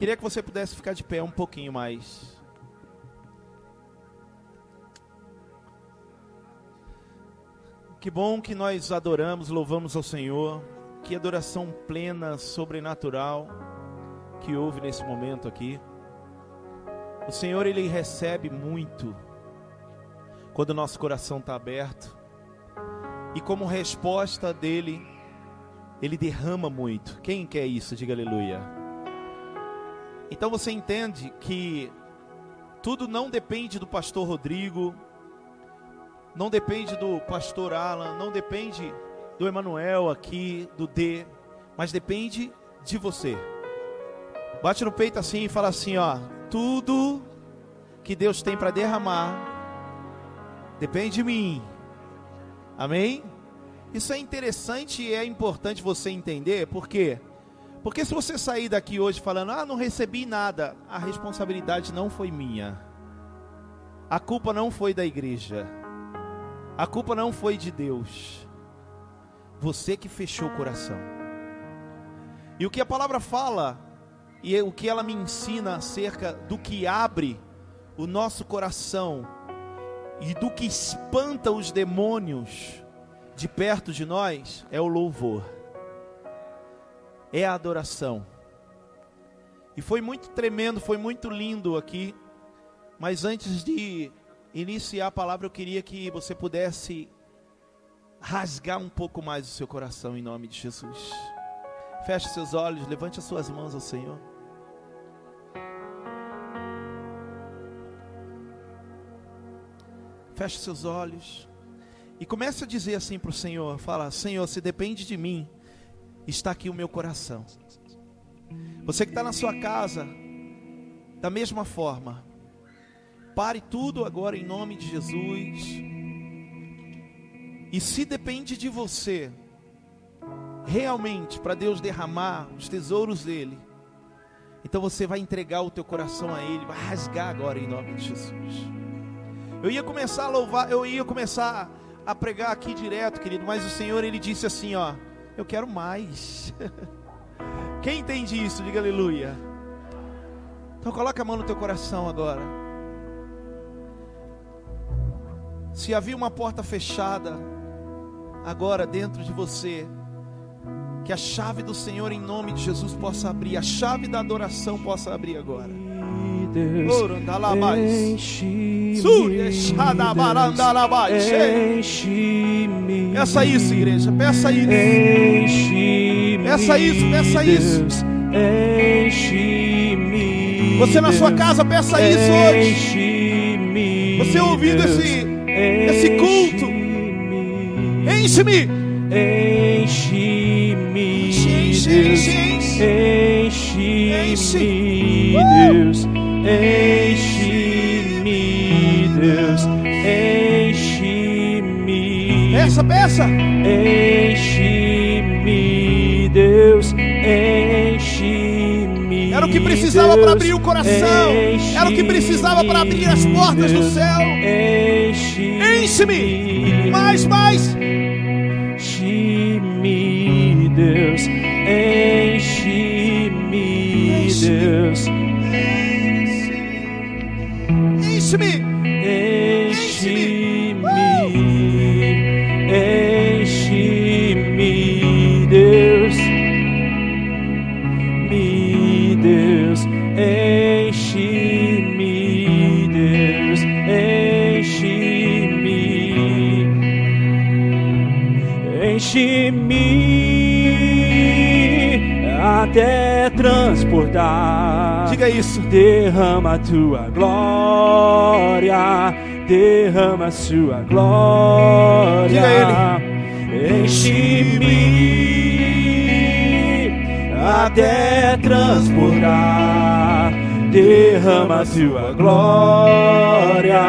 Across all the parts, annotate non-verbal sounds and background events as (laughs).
Queria que você pudesse ficar de pé um pouquinho mais. Que bom que nós adoramos, louvamos ao Senhor. Que adoração plena, sobrenatural que houve nesse momento aqui. O Senhor ele recebe muito quando o nosso coração está aberto. E como resposta dele, ele derrama muito. Quem quer isso? Diga aleluia. Então você entende que tudo não depende do pastor Rodrigo, não depende do pastor Alan, não depende do Emanuel aqui, do D, mas depende de você. Bate no peito assim e fala assim, ó, tudo que Deus tem para derramar depende de mim. Amém? Isso é interessante e é importante você entender, porque porque se você sair daqui hoje falando, ah, não recebi nada, a responsabilidade não foi minha. A culpa não foi da igreja. A culpa não foi de Deus. Você que fechou o coração. E o que a palavra fala, e o que ela me ensina acerca do que abre o nosso coração e do que espanta os demônios de perto de nós, é o louvor é a adoração. E foi muito tremendo, foi muito lindo aqui. Mas antes de iniciar a palavra, eu queria que você pudesse rasgar um pouco mais o seu coração em nome de Jesus. Feche seus olhos, levante as suas mãos ao Senhor. Feche seus olhos e comece a dizer assim para o Senhor: Fala, Senhor, se depende de mim, está aqui o meu coração. Você que está na sua casa, da mesma forma, pare tudo agora em nome de Jesus. E se depende de você, realmente, para Deus derramar os tesouros dele, então você vai entregar o teu coração a Ele, vai rasgar agora em nome de Jesus. Eu ia começar a louvar, eu ia começar a pregar aqui direto, querido, mas o Senhor ele disse assim, ó, eu quero mais. (laughs) Quem entende isso? Diga aleluia. Então coloca a mão no teu coração agora. Se havia uma porta fechada agora dentro de você, que a chave do Senhor em nome de Jesus possa abrir, a chave da adoração possa abrir agora. Deus, enche-me, enche-me, Peça isso, igreja, peça isso. enche-me, Peça isso, peça isso. Enche-me, Você na sua casa, peça isso hoje. enche-me, Você ouvindo esse, esse culto. enche-me, enche-me. Enche, enche, enche, enche-me, Deus, enche-me, Deus, enche-me, Peça, peça. enche-me, Deus, enche-me. Era o que precisava para abrir o coração. Era o que precisava para abrir as portas do céu. Enche-me. Mais, mais. Até transportar. Diga isso. Derrama a tua glória, derrama a sua glória. Diga Enche-me até transportar. Derrama a tua glória,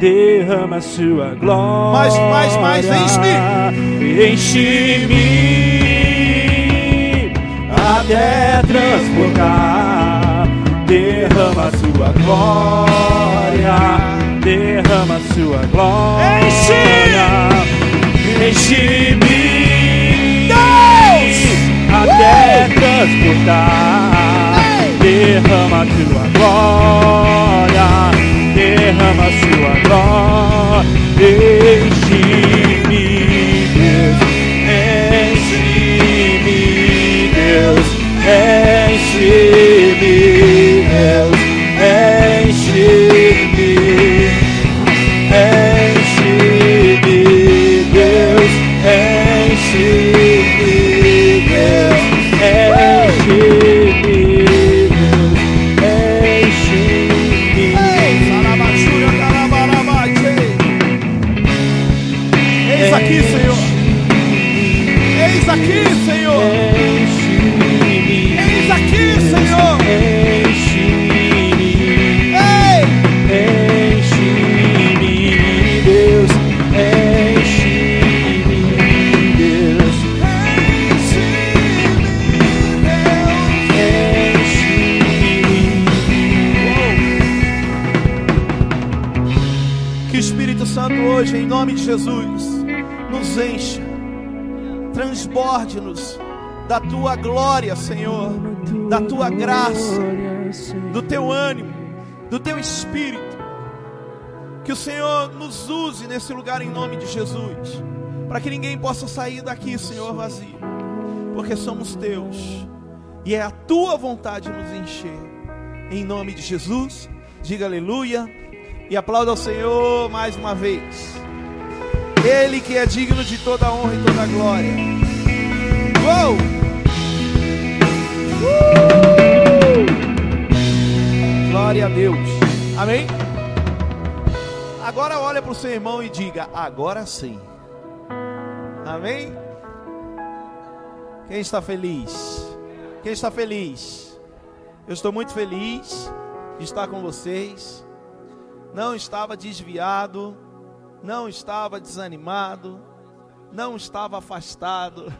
derrama a sua glória. Mais, mais, mais, enche-me. Enche-me até transportar. Derrama sua glória, derrama sua glória. Enche-me Deus! até transportar. derrama a tua glória, derrama sua glória, enche-me, da tua glória, Senhor, da tua graça, do teu ânimo, do teu espírito. Que o Senhor nos use nesse lugar em nome de Jesus, para que ninguém possa sair daqui, Senhor, vazio, porque somos teus e é a tua vontade nos encher. Em nome de Jesus, diga aleluia e aplauda ao Senhor mais uma vez. Ele que é digno de toda honra e toda glória. Uou! Glória a Deus. Amém? Agora olha para o seu irmão e diga: agora sim. Amém? Quem está feliz? Quem está feliz? Eu estou muito feliz de estar com vocês. Não estava desviado, não estava desanimado, não estava afastado.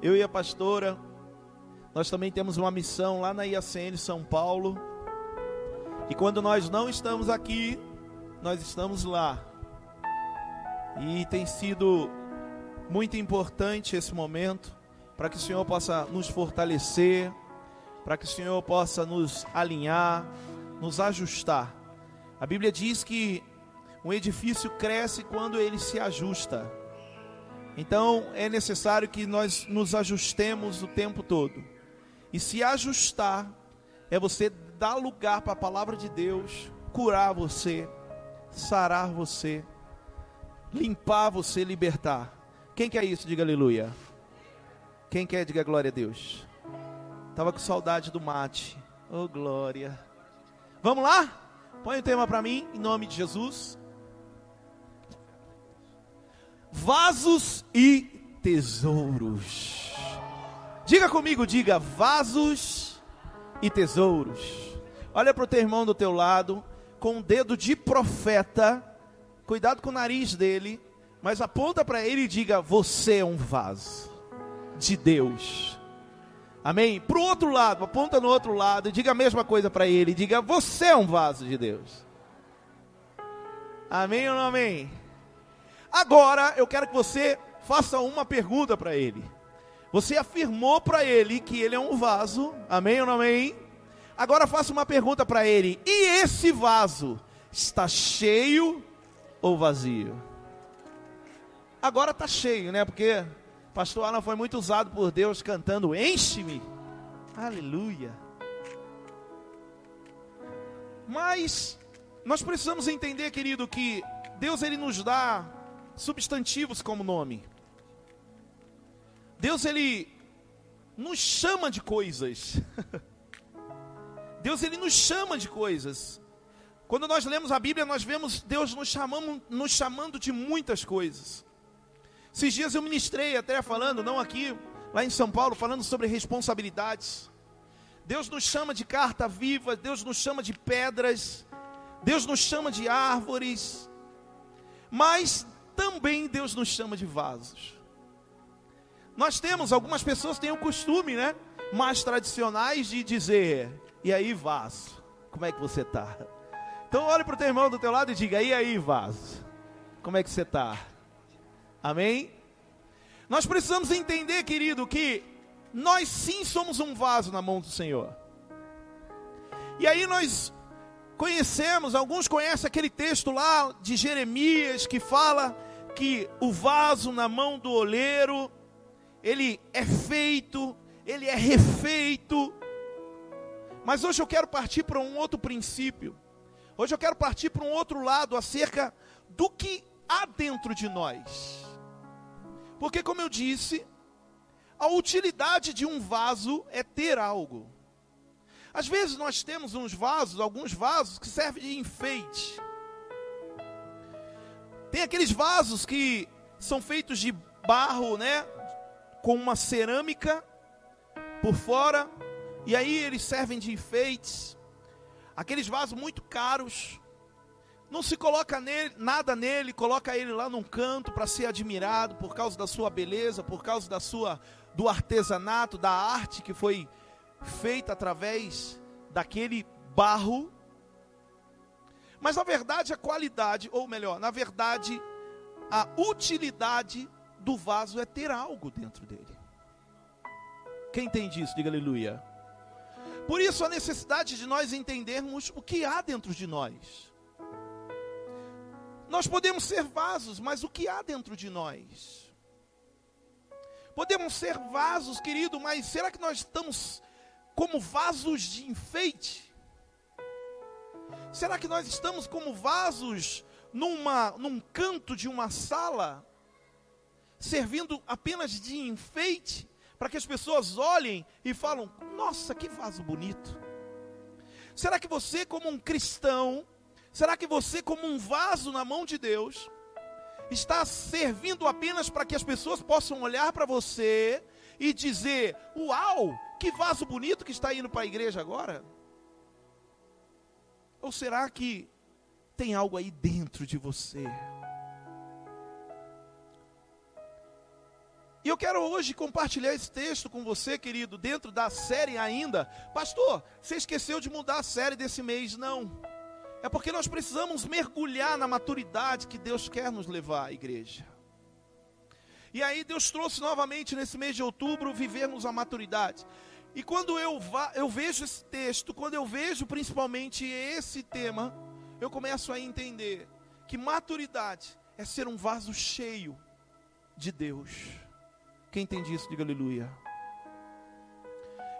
Eu e a pastora, nós também temos uma missão lá na IACN São Paulo. E quando nós não estamos aqui, nós estamos lá. E tem sido muito importante esse momento para que o Senhor possa nos fortalecer, para que o Senhor possa nos alinhar, nos ajustar. A Bíblia diz que um edifício cresce quando ele se ajusta. Então é necessário que nós nos ajustemos o tempo todo. E se ajustar é você dar lugar para a palavra de Deus curar você, sarar você, limpar você, libertar. Quem quer isso? Diga aleluia. Quem quer, diga glória a Deus. Tava com saudade do mate. Oh, glória. Vamos lá? Põe o tema para mim, em nome de Jesus. Vasos e tesouros. Diga comigo, diga vasos e tesouros. Olha para o teu irmão do teu lado, com um dedo de profeta. Cuidado com o nariz dele, mas aponta para ele e diga: Você é um vaso de Deus. Amém? Para o outro lado, aponta no outro lado e diga a mesma coisa para ele. Diga: Você é um vaso de Deus. Amém ou não amém? Agora eu quero que você faça uma pergunta para ele. Você afirmou para ele que ele é um vaso. Amém ou não amém? Agora faça uma pergunta para ele. E esse vaso está cheio ou vazio? Agora está cheio, né? Porque pastor Alan foi muito usado por Deus cantando Enche-me. Aleluia. Mas nós precisamos entender, querido, que Deus ele nos dá substantivos como nome. Deus ele nos chama de coisas. (laughs) Deus ele nos chama de coisas. Quando nós lemos a Bíblia, nós vemos Deus nos chamando, nos chamando de muitas coisas. Esses dias eu ministrei até falando, não aqui, lá em São Paulo, falando sobre responsabilidades. Deus nos chama de carta viva, Deus nos chama de pedras, Deus nos chama de árvores, mas também Deus nos chama de vasos. Nós temos, algumas pessoas têm o costume, né? Mais tradicionais de dizer, e aí vaso, como é que você está? Então olhe para o teu irmão do teu lado e diga, e aí vaso, como é que você está? Amém? Nós precisamos entender, querido, que nós sim somos um vaso na mão do Senhor. E aí nós conhecemos, alguns conhecem aquele texto lá de Jeremias que fala que o vaso na mão do oleiro, ele é feito, ele é refeito. Mas hoje eu quero partir para um outro princípio. Hoje eu quero partir para um outro lado acerca do que há dentro de nós. Porque, como eu disse, a utilidade de um vaso é ter algo. Às vezes nós temos uns vasos, alguns vasos que servem de enfeite. Tem aqueles vasos que são feitos de barro, né? Com uma cerâmica por fora, e aí eles servem de enfeites. Aqueles vasos muito caros. Não se coloca nele, nada nele, coloca ele lá num canto para ser admirado por causa da sua beleza, por causa da sua do artesanato, da arte que foi feita através daquele barro. Mas na verdade a qualidade, ou melhor, na verdade a utilidade do vaso é ter algo dentro dele. Quem entende isso? Diga aleluia. Por isso a necessidade de nós entendermos o que há dentro de nós. Nós podemos ser vasos, mas o que há dentro de nós? Podemos ser vasos, querido, mas será que nós estamos como vasos de enfeite? Será que nós estamos como vasos numa, num canto de uma sala, servindo apenas de enfeite, para que as pessoas olhem e falam: Nossa, que vaso bonito. Será que você, como um cristão, será que você, como um vaso na mão de Deus, está servindo apenas para que as pessoas possam olhar para você e dizer: Uau, que vaso bonito que está indo para a igreja agora? Ou será que tem algo aí dentro de você? E eu quero hoje compartilhar esse texto com você, querido, dentro da série ainda. Pastor, você esqueceu de mudar a série desse mês? Não. É porque nós precisamos mergulhar na maturidade que Deus quer nos levar à igreja. E aí Deus trouxe novamente nesse mês de outubro vivermos a maturidade. E quando eu, va eu vejo esse texto, quando eu vejo principalmente esse tema, eu começo a entender que maturidade é ser um vaso cheio de Deus. Quem entende isso, diga aleluia.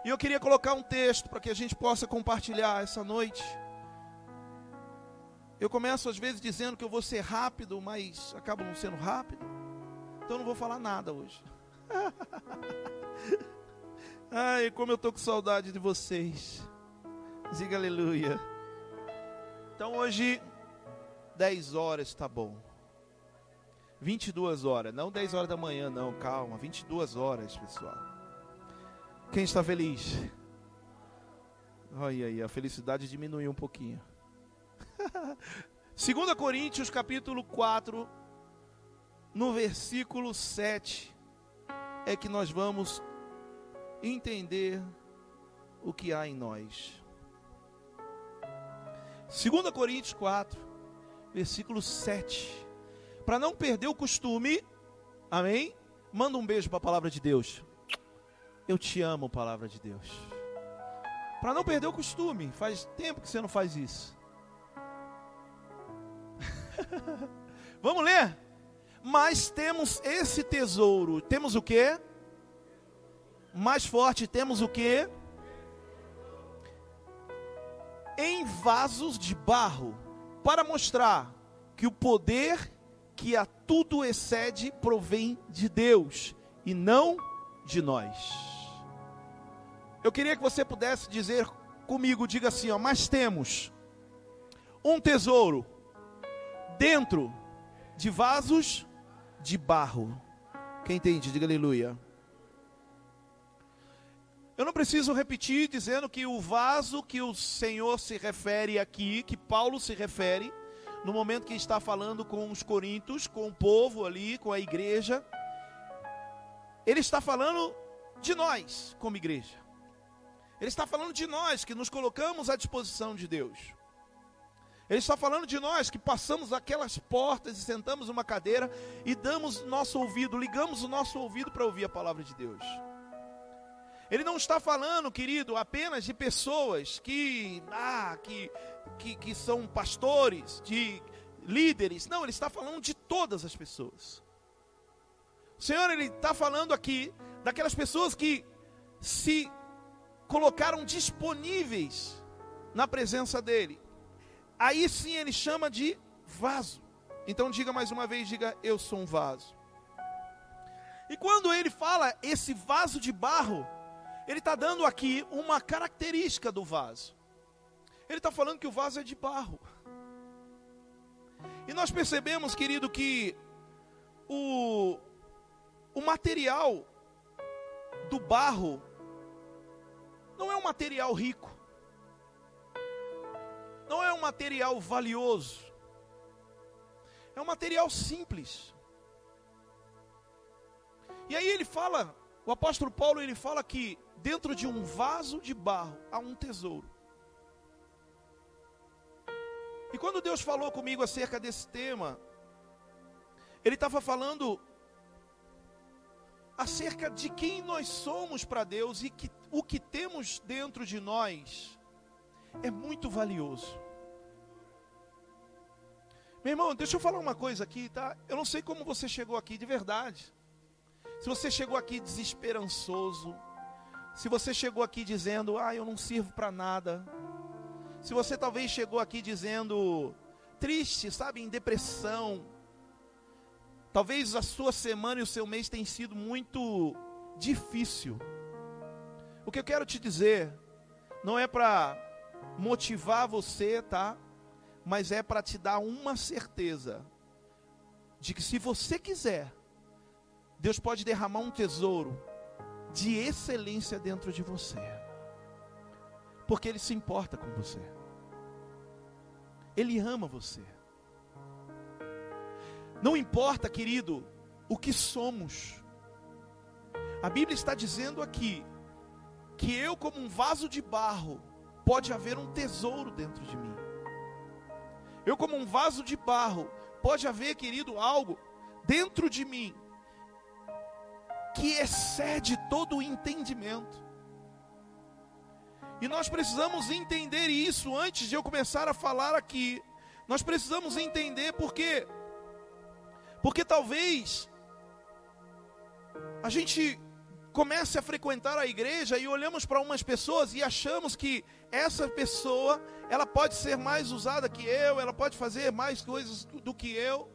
E eu queria colocar um texto para que a gente possa compartilhar essa noite. Eu começo às vezes dizendo que eu vou ser rápido, mas acabo não sendo rápido. Então não vou falar nada hoje. (laughs) Ai, como eu tô com saudade de vocês. Diga aleluia. Então hoje 10 horas está bom. 22 horas, não 10 horas da manhã, não, calma, 22 horas, pessoal. Quem está feliz? Olha aí, a felicidade diminuiu um pouquinho. (laughs) 2 Coríntios capítulo 4, no versículo 7, é que nós vamos entender o que há em nós. 2 Coríntios 4, versículo 7. Para não perder o costume, amém? Manda um beijo para a palavra de Deus. Eu te amo, palavra de Deus. Para não perder o costume, faz tempo que você não faz isso. (laughs) Vamos ler? Mas temos esse tesouro. Temos o que? Mais forte, temos o que? Em vasos de barro, para mostrar que o poder que a tudo excede provém de Deus e não de nós. Eu queria que você pudesse dizer comigo, diga assim, ó, mas temos um tesouro dentro de vasos de barro. Quem entende? Diga aleluia. Eu não preciso repetir dizendo que o vaso que o Senhor se refere aqui, que Paulo se refere, no momento que está falando com os coríntios, com o povo ali, com a igreja, ele está falando de nós como igreja. Ele está falando de nós que nos colocamos à disposição de Deus. Ele está falando de nós que passamos aquelas portas e sentamos numa cadeira e damos nosso ouvido, ligamos o nosso ouvido para ouvir a palavra de Deus. Ele não está falando, querido, apenas de pessoas que, ah, que, que, que são pastores, de líderes. Não, ele está falando de todas as pessoas. O Senhor, ele está falando aqui daquelas pessoas que se colocaram disponíveis na presença dele. Aí sim ele chama de vaso. Então diga mais uma vez, diga eu sou um vaso. E quando ele fala esse vaso de barro, ele está dando aqui uma característica do vaso. Ele está falando que o vaso é de barro. E nós percebemos, querido, que o, o material do barro não é um material rico, não é um material valioso, é um material simples. E aí ele fala, o apóstolo Paulo ele fala que dentro de um vaso de barro há um tesouro. E quando Deus falou comigo acerca desse tema, Ele estava falando acerca de quem nós somos para Deus e que o que temos dentro de nós é muito valioso. Meu irmão, deixa eu falar uma coisa aqui, tá? Eu não sei como você chegou aqui de verdade. Se você chegou aqui desesperançoso, se você chegou aqui dizendo, ah, eu não sirvo para nada. Se você talvez chegou aqui dizendo, triste, sabe, em depressão. Talvez a sua semana e o seu mês tenham sido muito difícil. O que eu quero te dizer não é para motivar você, tá? Mas é para te dar uma certeza de que se você quiser, Deus pode derramar um tesouro de excelência dentro de você. Porque Ele se importa com você. Ele ama você. Não importa, querido, o que somos. A Bíblia está dizendo aqui que eu, como um vaso de barro, pode haver um tesouro dentro de mim. Eu, como um vaso de barro, pode haver, querido, algo dentro de mim que excede todo o entendimento. E nós precisamos entender isso antes de eu começar a falar aqui. Nós precisamos entender porque porque talvez a gente comece a frequentar a igreja e olhamos para umas pessoas e achamos que essa pessoa, ela pode ser mais usada que eu, ela pode fazer mais coisas do que eu.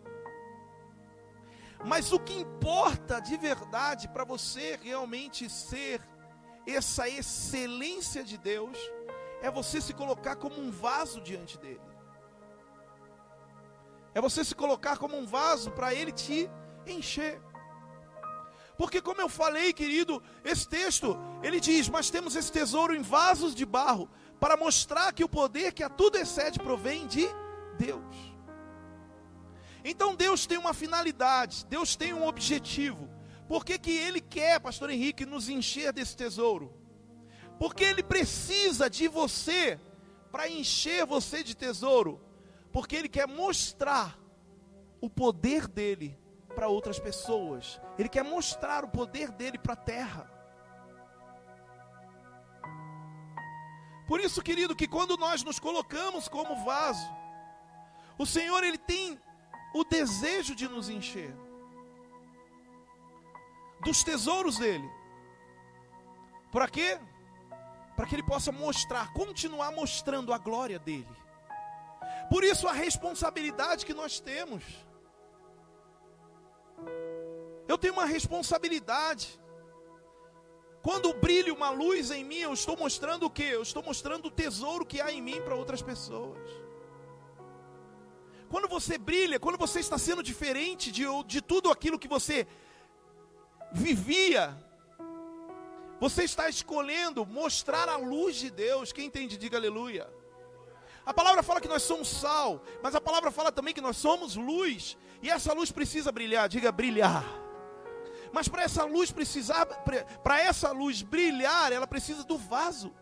Mas o que importa de verdade para você realmente ser essa excelência de Deus é você se colocar como um vaso diante dele. É você se colocar como um vaso para ele te encher. Porque como eu falei, querido, esse texto, ele diz: "Mas temos esse tesouro em vasos de barro, para mostrar que o poder que a tudo excede provém de Deus." Então Deus tem uma finalidade, Deus tem um objetivo. Por que, que Ele quer, Pastor Henrique, nos encher desse tesouro? Porque Ele precisa de você para encher você de tesouro. Porque Ele quer mostrar o poder dele para outras pessoas. Ele quer mostrar o poder dele para a terra. Por isso, querido, que quando nós nos colocamos como vaso, o Senhor ele tem o desejo de nos encher dos tesouros dele. Para quê? Para que ele possa mostrar, continuar mostrando a glória dele. Por isso a responsabilidade que nós temos. Eu tenho uma responsabilidade. Quando brilha uma luz em mim, eu estou mostrando o que? Eu estou mostrando o tesouro que há em mim para outras pessoas. Quando você brilha, quando você está sendo diferente de, de tudo aquilo que você vivia, você está escolhendo mostrar a luz de Deus. Quem entende, diga aleluia. A palavra fala que nós somos sal, mas a palavra fala também que nós somos luz, e essa luz precisa brilhar, diga brilhar. Mas para essa luz precisar, para essa luz brilhar, ela precisa do vaso.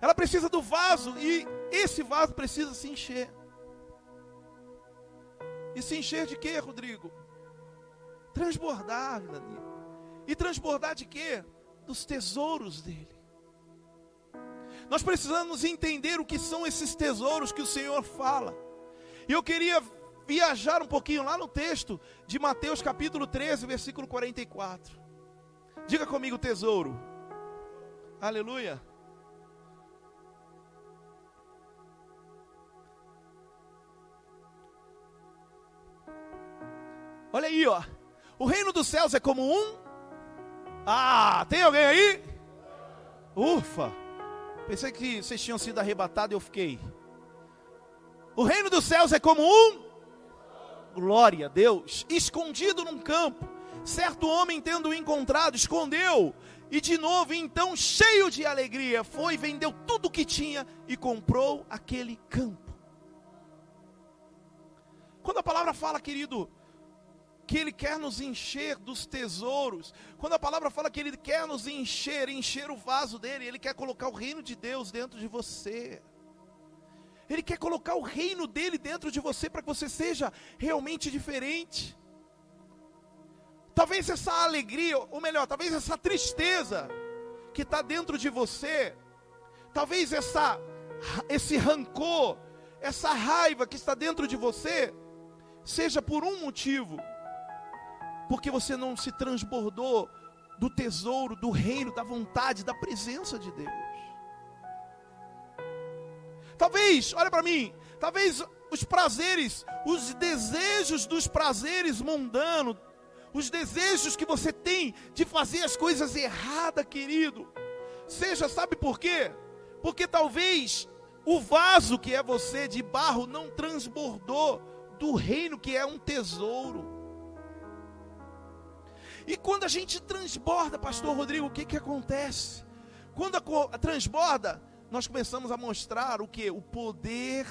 Ela precisa do vaso e esse vaso precisa se encher. E se encher de quê, Rodrigo? Transbordar, Dani. E transbordar de quê? dos tesouros dele. Nós precisamos entender o que são esses tesouros que o Senhor fala. E eu queria viajar um pouquinho lá no texto de Mateus capítulo 13, versículo 44. Diga comigo, tesouro. Aleluia. Olha aí, ó. O reino dos céus é como um. Ah, tem alguém aí? Ufa. Pensei que vocês tinham sido arrebatados e eu fiquei. O reino dos céus é como um. Glória a Deus. Escondido num campo. Certo homem, tendo encontrado, escondeu. E de novo, então, cheio de alegria, foi, vendeu tudo o que tinha e comprou aquele campo. Quando a palavra fala, querido, que Ele quer nos encher dos tesouros. Quando a palavra fala que Ele quer nos encher, encher o vaso dele, Ele quer colocar o reino de Deus dentro de você. Ele quer colocar o reino dele dentro de você para que você seja realmente diferente. Talvez essa alegria, ou melhor, talvez essa tristeza que está dentro de você, talvez essa, esse rancor, essa raiva que está dentro de você, seja por um motivo porque você não se transbordou do tesouro, do reino, da vontade, da presença de Deus. Talvez, olha para mim, talvez os prazeres, os desejos dos prazeres mundanos, os desejos que você tem de fazer as coisas erradas, querido, seja, sabe por quê? Porque talvez o vaso que é você de barro não transbordou do reino que é um tesouro. E quando a gente transborda, pastor Rodrigo, o que que acontece? Quando a, transborda, nós começamos a mostrar o que? O poder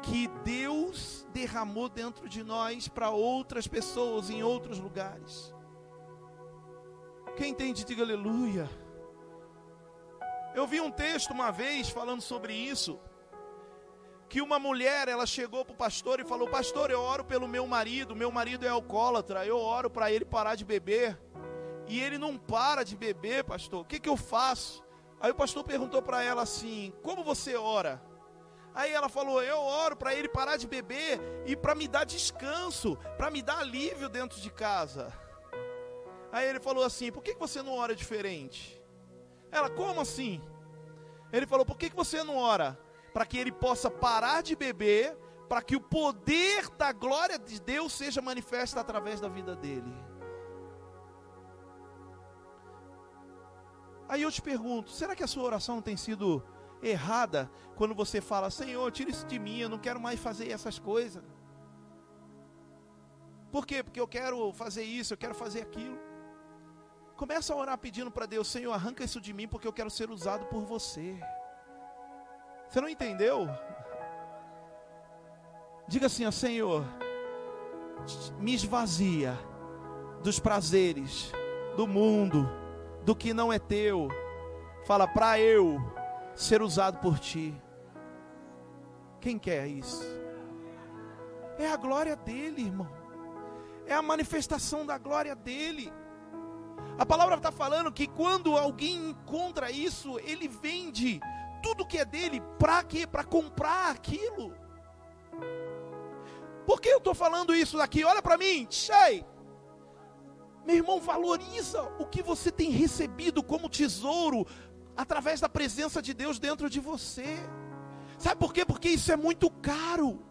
que Deus derramou dentro de nós para outras pessoas em outros lugares. Quem entende, diga aleluia. Eu vi um texto uma vez falando sobre isso que uma mulher, ela chegou para o pastor e falou: Pastor, eu oro pelo meu marido, meu marido é alcoólatra, eu oro para ele parar de beber. E ele não para de beber, pastor, o que, que eu faço? Aí o pastor perguntou para ela assim: Como você ora? Aí ela falou: Eu oro para ele parar de beber e para me dar descanso, para me dar alívio dentro de casa. Aí ele falou assim: Por que, você não ora diferente? Ela: Como assim? Ele falou: Por que você não ora? Para que ele possa parar de beber, para que o poder da glória de Deus seja manifesto através da vida dele. Aí eu te pergunto: será que a sua oração tem sido errada quando você fala, Senhor, tira isso de mim, eu não quero mais fazer essas coisas? Por quê? Porque eu quero fazer isso, eu quero fazer aquilo. Começa a orar pedindo para Deus, Senhor, arranca isso de mim, porque eu quero ser usado por você. Você não entendeu? Diga assim, ó Senhor, me esvazia dos prazeres do mundo, do que não é teu. Fala para eu ser usado por ti. Quem quer isso? É a glória dele, irmão. É a manifestação da glória dele. A palavra está falando que quando alguém encontra isso, ele vende tudo que é dele, para quê? Para comprar aquilo. Por que eu estou falando isso daqui? Olha para mim, Shei. Meu irmão, valoriza o que você tem recebido como tesouro através da presença de Deus dentro de você. Sabe por quê? Porque isso é muito caro.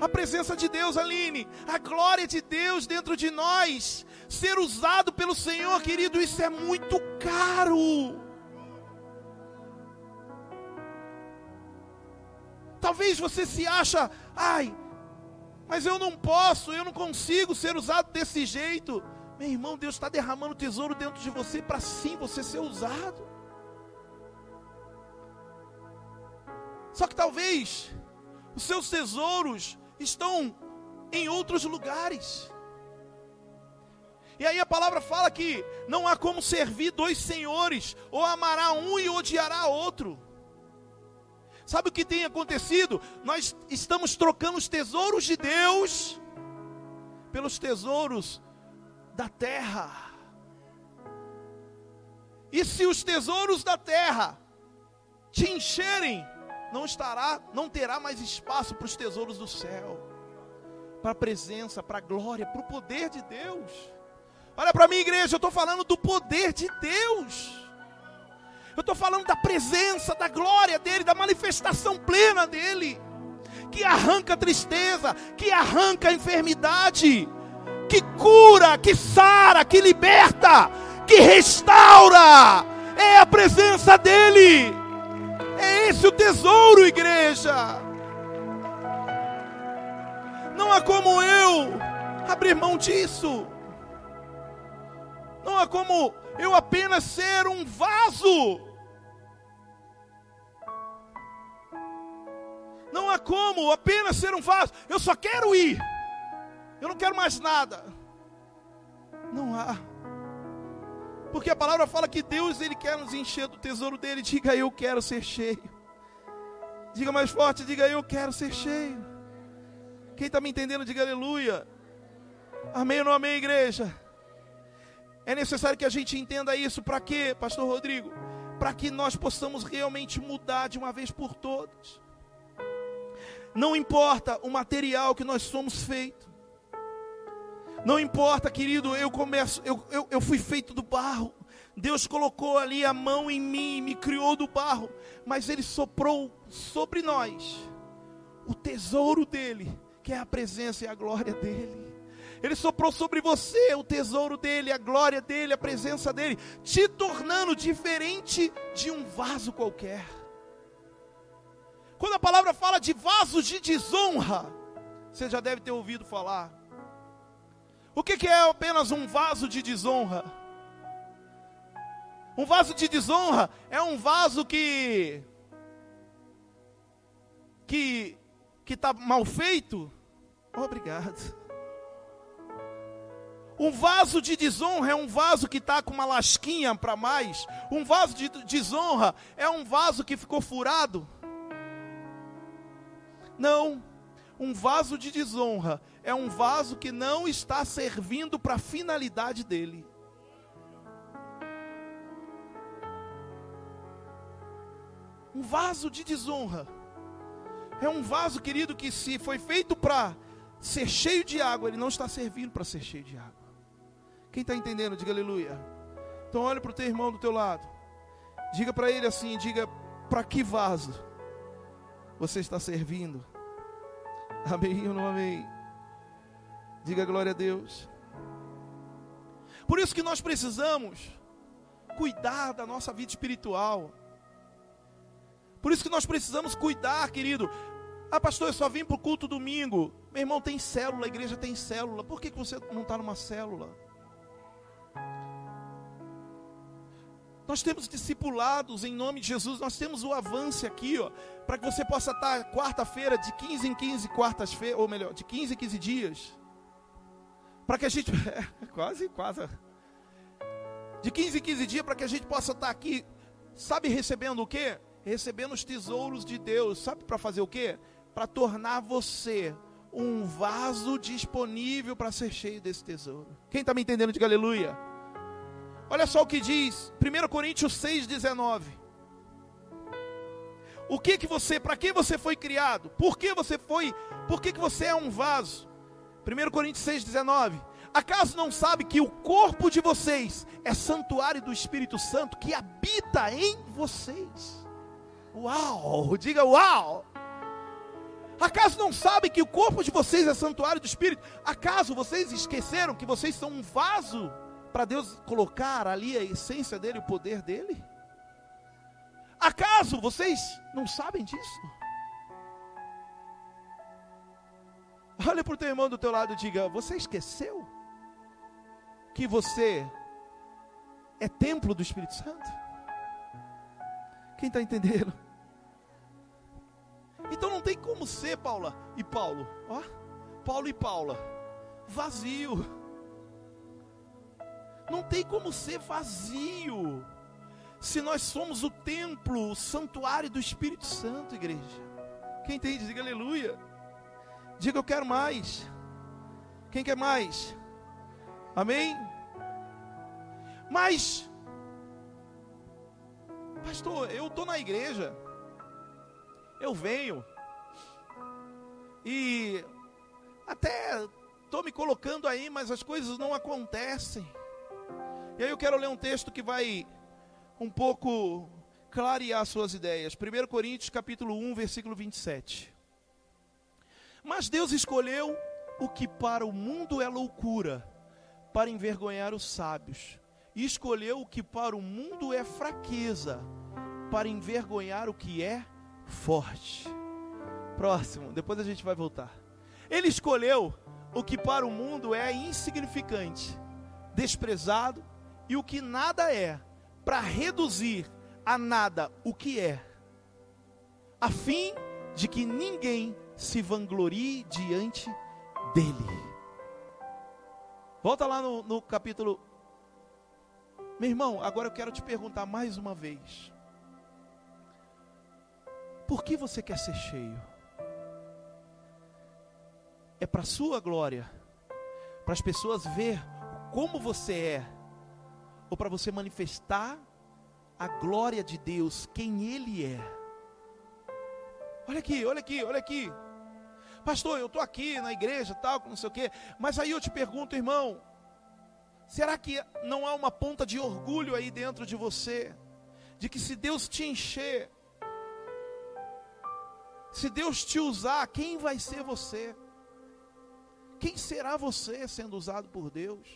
A presença de Deus, Aline, a glória de Deus dentro de nós, ser usado pelo Senhor, querido, isso é muito caro. Talvez você se acha, ai, mas eu não posso, eu não consigo ser usado desse jeito. Meu irmão, Deus está derramando tesouro dentro de você para sim você ser usado. Só que talvez os seus tesouros estão em outros lugares. E aí a palavra fala que não há como servir dois senhores, ou amará um e odiará outro. Sabe o que tem acontecido? Nós estamos trocando os tesouros de Deus pelos tesouros da terra. E se os tesouros da terra te encherem, não estará, não terá mais espaço para os tesouros do céu, para a presença, para a glória, para o poder de Deus. Olha para mim, igreja, eu estou falando do poder de Deus. Eu estou falando da presença, da glória dele, da manifestação plena dele, que arranca a tristeza, que arranca a enfermidade, que cura, que sara, que liberta, que restaura. É a presença dele. É esse o tesouro, igreja. Não há como eu abrir mão disso. Não há como eu apenas ser um vaso. Não há como apenas ser um vaso. Eu só quero ir. Eu não quero mais nada. Não há. Porque a palavra fala que Deus ele quer nos encher do tesouro dele. Diga eu quero ser cheio. Diga mais forte, diga eu quero ser cheio. Quem está me entendendo, diga aleluia. Amém ou não amém, igreja? É necessário que a gente entenda isso. Para quê, Pastor Rodrigo? Para que nós possamos realmente mudar de uma vez por todas. Não importa o material que nós somos feitos. Não importa, querido, eu começo, eu, eu, eu fui feito do barro. Deus colocou ali a mão em mim, me criou do barro, mas Ele soprou sobre nós o tesouro dele, que é a presença e a glória dele. Ele soprou sobre você o tesouro dele, a glória dele, a presença dele, te tornando diferente de um vaso qualquer. Quando a palavra fala de vasos de desonra, você já deve ter ouvido falar. O que, é apenas um vaso de desonra? Um vaso de desonra é um vaso que que que está mal feito. Obrigado. Um vaso de desonra é um vaso que está com uma lasquinha para mais. Um vaso de desonra é um vaso que ficou furado. Não. Um vaso de desonra é um vaso que não está servindo para a finalidade dele. Um vaso de desonra é um vaso, querido, que se foi feito para ser cheio de água, ele não está servindo para ser cheio de água. Quem está entendendo, diga aleluia. Então olhe para o teu irmão do teu lado. Diga para ele assim, diga para que vaso você está servindo. Amém ou não amém? Diga glória a Deus. Por isso que nós precisamos cuidar da nossa vida espiritual. Por isso que nós precisamos cuidar, querido. Ah, pastor, eu só vim para o culto domingo. Meu irmão, tem célula, a igreja tem célula. Por que, que você não está numa célula? Nós temos discipulados em nome de Jesus, nós temos o avanço aqui, ó, para que você possa estar quarta-feira, de 15 em 15 quartas-feiras, ou melhor, de 15 em 15 dias. Para que a gente. (laughs) É, quase, quase. De 15 em 15 dias, para que a gente possa estar aqui, sabe, recebendo o quê? Recebendo os tesouros de Deus. Sabe para fazer o quê? Para tornar você um vaso disponível para ser cheio desse tesouro. Quem está me entendendo, diga aleluia. Olha só o que diz 1 Coríntios 6,19. O que que você, para que você foi criado? Por que você foi, por que, que você é um vaso? 1 Coríntios 6,19. Acaso não sabe que o corpo de vocês é santuário do Espírito Santo que habita em vocês? Uau! Diga uau! Acaso não sabe que o corpo de vocês é santuário do Espírito? Acaso vocês esqueceram que vocês são um vaso para Deus colocar ali a essência dele, o poder dele? Acaso vocês não sabem disso? Olha para o teu irmão do teu lado e diga: Você esqueceu que você é templo do Espírito Santo? Quem está entendendo? Então não tem como ser, Paula e Paulo, ó, Paulo e Paula, vazio. Não tem como ser vazio. Se nós somos o templo, o santuário do Espírito Santo, igreja. Quem entende, diga aleluia. Diga eu quero mais. Quem quer mais? Amém? Mas Pastor, eu estou na igreja, eu venho, e até estou me colocando aí, mas as coisas não acontecem. E aí eu quero ler um texto que vai um pouco clarear suas ideias. 1 Coríntios capítulo 1, versículo 27. Mas Deus escolheu o que para o mundo é loucura, para envergonhar os sábios. E escolheu o que para o mundo é fraqueza, para envergonhar o que é forte. Próximo, depois a gente vai voltar. Ele escolheu o que para o mundo é insignificante, desprezado e o que nada é, para reduzir a nada o que é, a fim de que ninguém se vanglorie diante dele. Volta lá no, no capítulo. Meu irmão, agora eu quero te perguntar mais uma vez. Por que você quer ser cheio? É para sua glória, para as pessoas ver como você é, ou para você manifestar a glória de Deus, quem Ele é. Olha aqui, olha aqui, olha aqui. Pastor, eu estou aqui na igreja, tal, não sei o quê. Mas aí eu te pergunto, irmão, será que não há uma ponta de orgulho aí dentro de você? De que se Deus te encher, se Deus te usar, quem vai ser você? Quem será você sendo usado por Deus?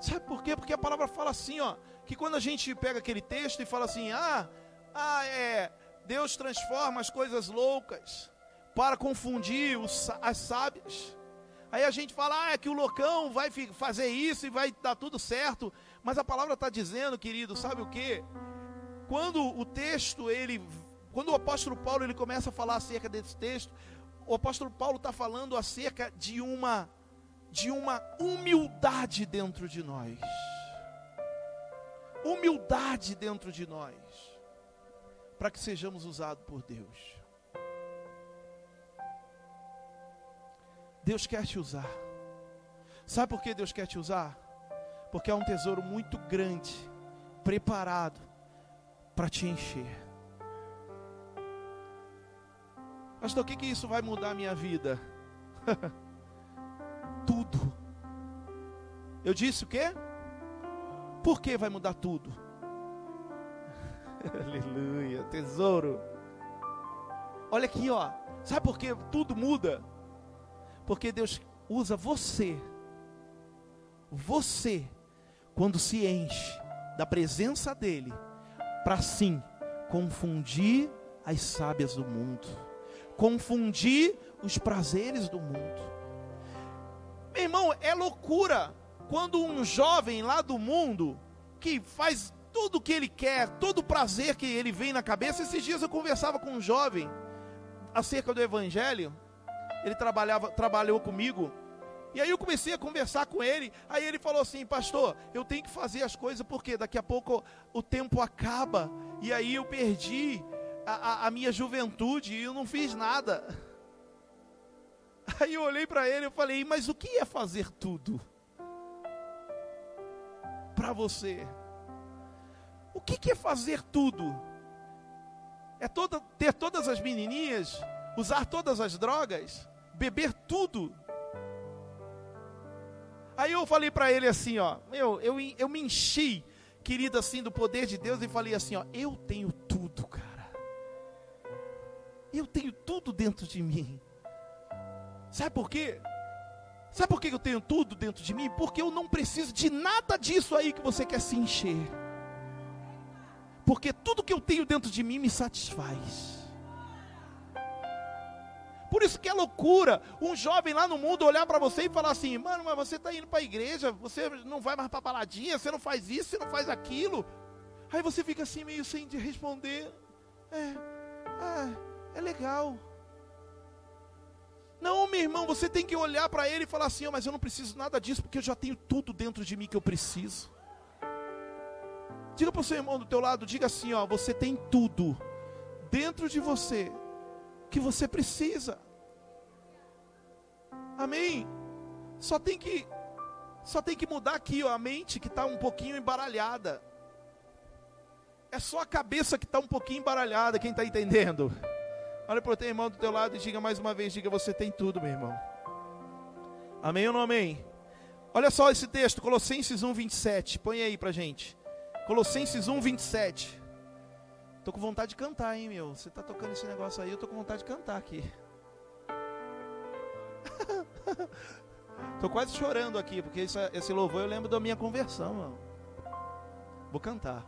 Sabe por quê? Porque a palavra fala assim, ó, que quando a gente pega aquele texto e fala assim: "Ah, ah, é, Deus transforma as coisas loucas para confundir os, as sábias". Aí a gente fala: "Ah, é que o loucão vai fazer isso e vai dar tudo certo". Mas a palavra está dizendo, querido, sabe o que? Quando o texto ele quando o apóstolo Paulo ele começa a falar acerca desse texto, o apóstolo Paulo está falando acerca de uma de uma humildade dentro de nós. Humildade dentro de nós, para que sejamos usados por Deus. Deus quer te usar. Sabe por que Deus quer te usar? Porque há um tesouro muito grande, preparado para te encher. Pastor, o que, que isso vai mudar a minha vida? (laughs) tudo. Eu disse o quê? Por que vai mudar tudo? (laughs) Aleluia, tesouro. Olha aqui, ó. Sabe por que tudo muda? Porque Deus usa você. Você, quando se enche da presença dEle, para sim confundir as sábias do mundo, confundir os prazeres do mundo. Meu irmão, é loucura quando um jovem lá do mundo que faz tudo o que ele quer, todo o prazer que ele vem na cabeça. Esses dias eu conversava com um jovem acerca do evangelho. Ele trabalhava, trabalhou comigo. E aí eu comecei a conversar com ele. Aí ele falou assim: "Pastor, eu tenho que fazer as coisas porque daqui a pouco o tempo acaba e aí eu perdi a, a, a minha juventude e eu não fiz nada." (laughs) (laughs) Aí eu olhei para ele e falei: Mas o que é fazer tudo? Para você. O que, é fazer tudo? É toda, ter todas as menininhas, usar todas as drogas, beber tudo. Aí eu falei para ele assim, ó, meu, eu, eu me enchi, querido, assim, do poder de Deus e falei assim, ó, eu tenho tudo, cara. Eu tenho tudo dentro de mim. Sabe por quê? Sabe por que eu tenho tudo dentro de mim? Porque eu não preciso de nada disso aí que você quer se encher. Porque tudo que eu tenho dentro de mim me satisfaz. Por isso que é loucura um jovem lá no mundo olhar para você e falar assim: mano, mas você está indo para a igreja, você não vai mais para baladinha, você não faz isso, você não faz aquilo. Aí você fica assim, meio sem de responder: é, é, é legal. Não, meu irmão, você tem que olhar para ele e falar assim: oh, mas eu não preciso nada disso, porque eu já tenho tudo dentro de mim que eu preciso. Diga para o seu irmão do teu lado, diga assim: ó, você tem tudo dentro de você que você precisa. Amém? Só tem que Só tem que mudar aqui ó, a mente que está um pouquinho embaralhada. É só a cabeça que está um pouquinho embaralhada. Quem está entendendo? Olha para o teu irmão do teu lado e diga mais uma vez: diga, você tem tudo, meu irmão. Amém ou não amém? Olha só esse texto, Colossenses 1, 27. Põe aí pra gente. Colossenses 1, 27. Tô com vontade de cantar, hein, meu? Você tá tocando esse negócio aí, eu tô com vontade de cantar aqui. (laughs) tô quase chorando aqui, porque esse, esse louvor eu lembro da minha conversão, mano. Vou cantar.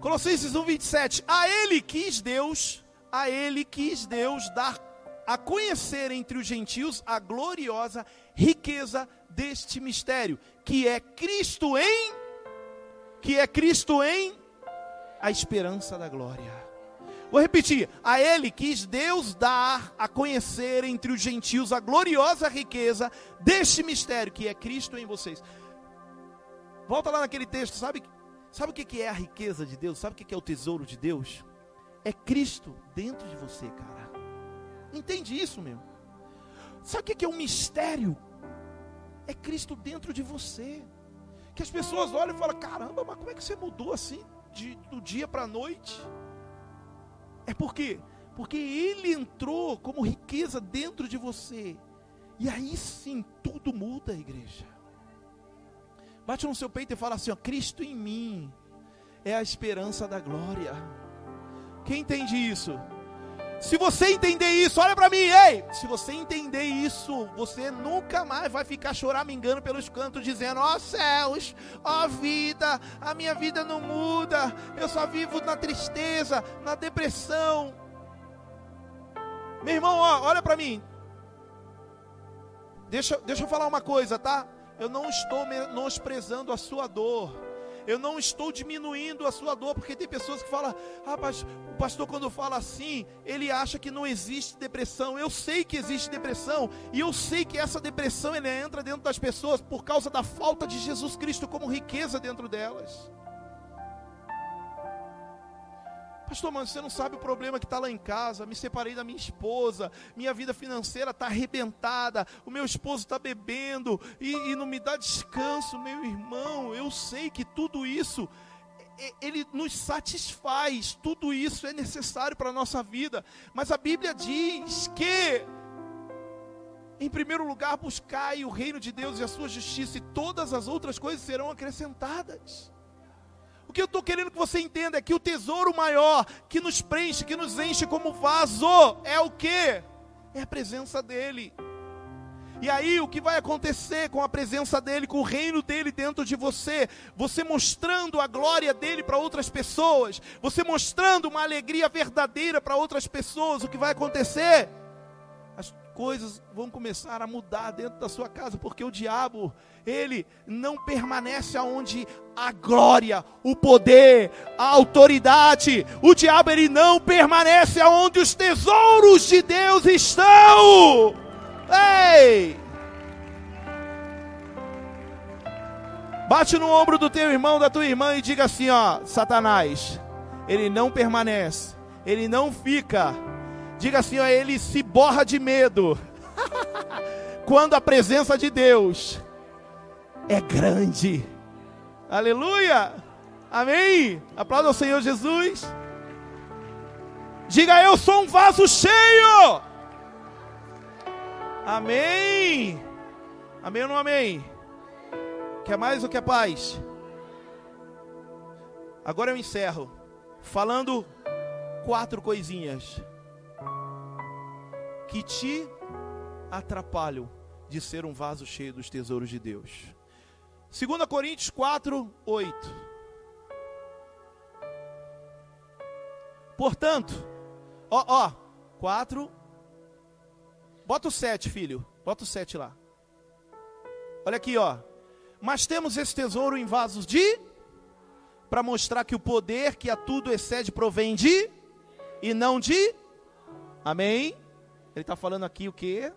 Colossenses 1, 27. A ele quis Deus, a ele quis Deus dar a conhecer entre os gentios a gloriosa riqueza deste mistério, que é Cristo em que é Cristo em a esperança da glória. Vou repetir, a ele quis Deus dar a conhecer entre os gentios a gloriosa riqueza deste mistério, que é Cristo em vocês. Volta lá naquele texto, sabe, sabe o que é a riqueza de Deus? Sabe o que é o tesouro de Deus? É Cristo dentro de você, cara. Entende isso, meu? Sabe o que é um mistério? É Cristo dentro de você. Que as pessoas olham e falam: caramba, mas como é que você mudou assim de, do dia para a noite? É por quê? Porque Ele entrou como riqueza dentro de você. E aí sim tudo muda, igreja. Bate no seu peito e fala assim: ó, Cristo em mim é a esperança da glória. Quem entende isso? Se você entender isso, olha para mim, ei! Se você entender isso, você nunca mais vai ficar choramingando pelos cantos, dizendo: ó oh, céus, ó oh, vida, a minha vida não muda, eu só vivo na tristeza, na depressão. Meu irmão, ó, olha para mim. Deixa, deixa eu falar uma coisa, tá? Eu não estou menosprezando a sua dor. Eu não estou diminuindo a sua dor, porque tem pessoas que falam: ah, o pastor, quando fala assim, ele acha que não existe depressão. Eu sei que existe depressão, e eu sei que essa depressão entra dentro das pessoas por causa da falta de Jesus Cristo como riqueza dentro delas. Pastor, mano, você não sabe o problema que está lá em casa. Me separei da minha esposa, minha vida financeira está arrebentada, o meu esposo está bebendo e, e não me dá descanso, meu irmão. Eu sei que tudo isso ele nos satisfaz, tudo isso é necessário para a nossa vida, mas a Bíblia diz que, em primeiro lugar, buscai o reino de Deus e a sua justiça, e todas as outras coisas serão acrescentadas que eu estou querendo que você entenda é que o tesouro maior que nos preenche, que nos enche como vaso, é o que? É a presença dEle. E aí, o que vai acontecer com a presença dele, com o reino dele dentro de você? Você mostrando a glória dele para outras pessoas, você mostrando uma alegria verdadeira para outras pessoas, o que vai acontecer? As coisas vão começar a mudar dentro da sua casa, porque o diabo, ele não permanece aonde a glória, o poder, a autoridade. O diabo ele não permanece aonde os tesouros de Deus estão. Ei! Bate no ombro do teu irmão, da tua irmã e diga assim, ó, Satanás, ele não permanece, ele não fica. Diga assim, ó, ele se borra de medo. (laughs) Quando a presença de Deus é grande. Aleluia! Amém! Aplauda ao Senhor Jesus. Diga eu sou um vaso cheio. Amém. Amém ou não amém? Quer mais ou quer paz? Agora eu encerro falando quatro coisinhas que te atrapalham de ser um vaso cheio dos tesouros de Deus. 2 Coríntios 4, 8. Portanto, ó, ó, 4. Bota o 7, filho. Bota o 7 lá. Olha aqui, ó. Mas temos esse tesouro em vasos de. Para mostrar que o poder que a tudo excede provém de. E não de. Amém? Ele está falando aqui o que?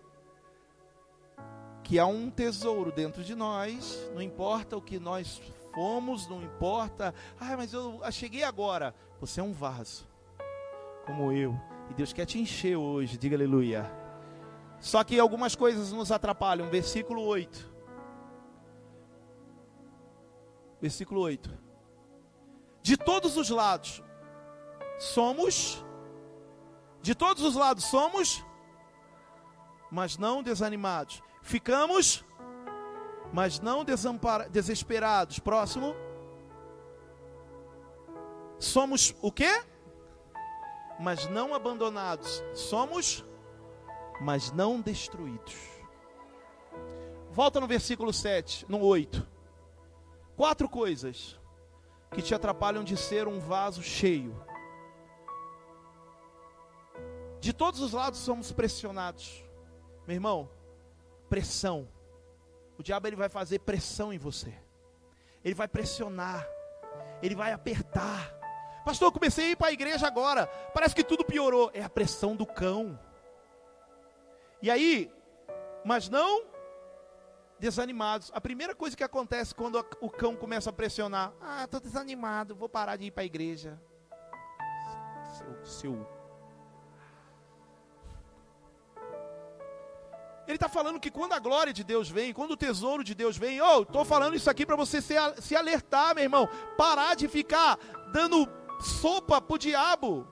que há um tesouro dentro de nós, não importa o que nós fomos, não importa, ah, mas eu cheguei agora. Você é um vaso, como eu, e Deus quer te encher hoje, diga aleluia. Só que algumas coisas nos atrapalham. Versículo 8. Versículo 8. De todos os lados somos de todos os lados somos mas não desanimados. Ficamos mas não desesperados. Próximo. Somos o quê? Mas não abandonados. Somos mas não destruídos. Volta no versículo 7, no 8. Quatro coisas que te atrapalham de ser um vaso cheio. De todos os lados somos pressionados. Meu irmão, pressão. O diabo ele vai fazer pressão em você. Ele vai pressionar. Ele vai apertar. Pastor, eu comecei a ir para a igreja agora. Parece que tudo piorou. É a pressão do cão. E aí, mas não desanimados. A primeira coisa que acontece quando o cão começa a pressionar: Ah, estou desanimado, vou parar de ir para a igreja. Seu, seu. Ele está falando que quando a glória de Deus vem, quando o tesouro de Deus vem, oh, estou falando isso aqui para você se, se alertar, meu irmão. Parar de ficar dando sopa para o diabo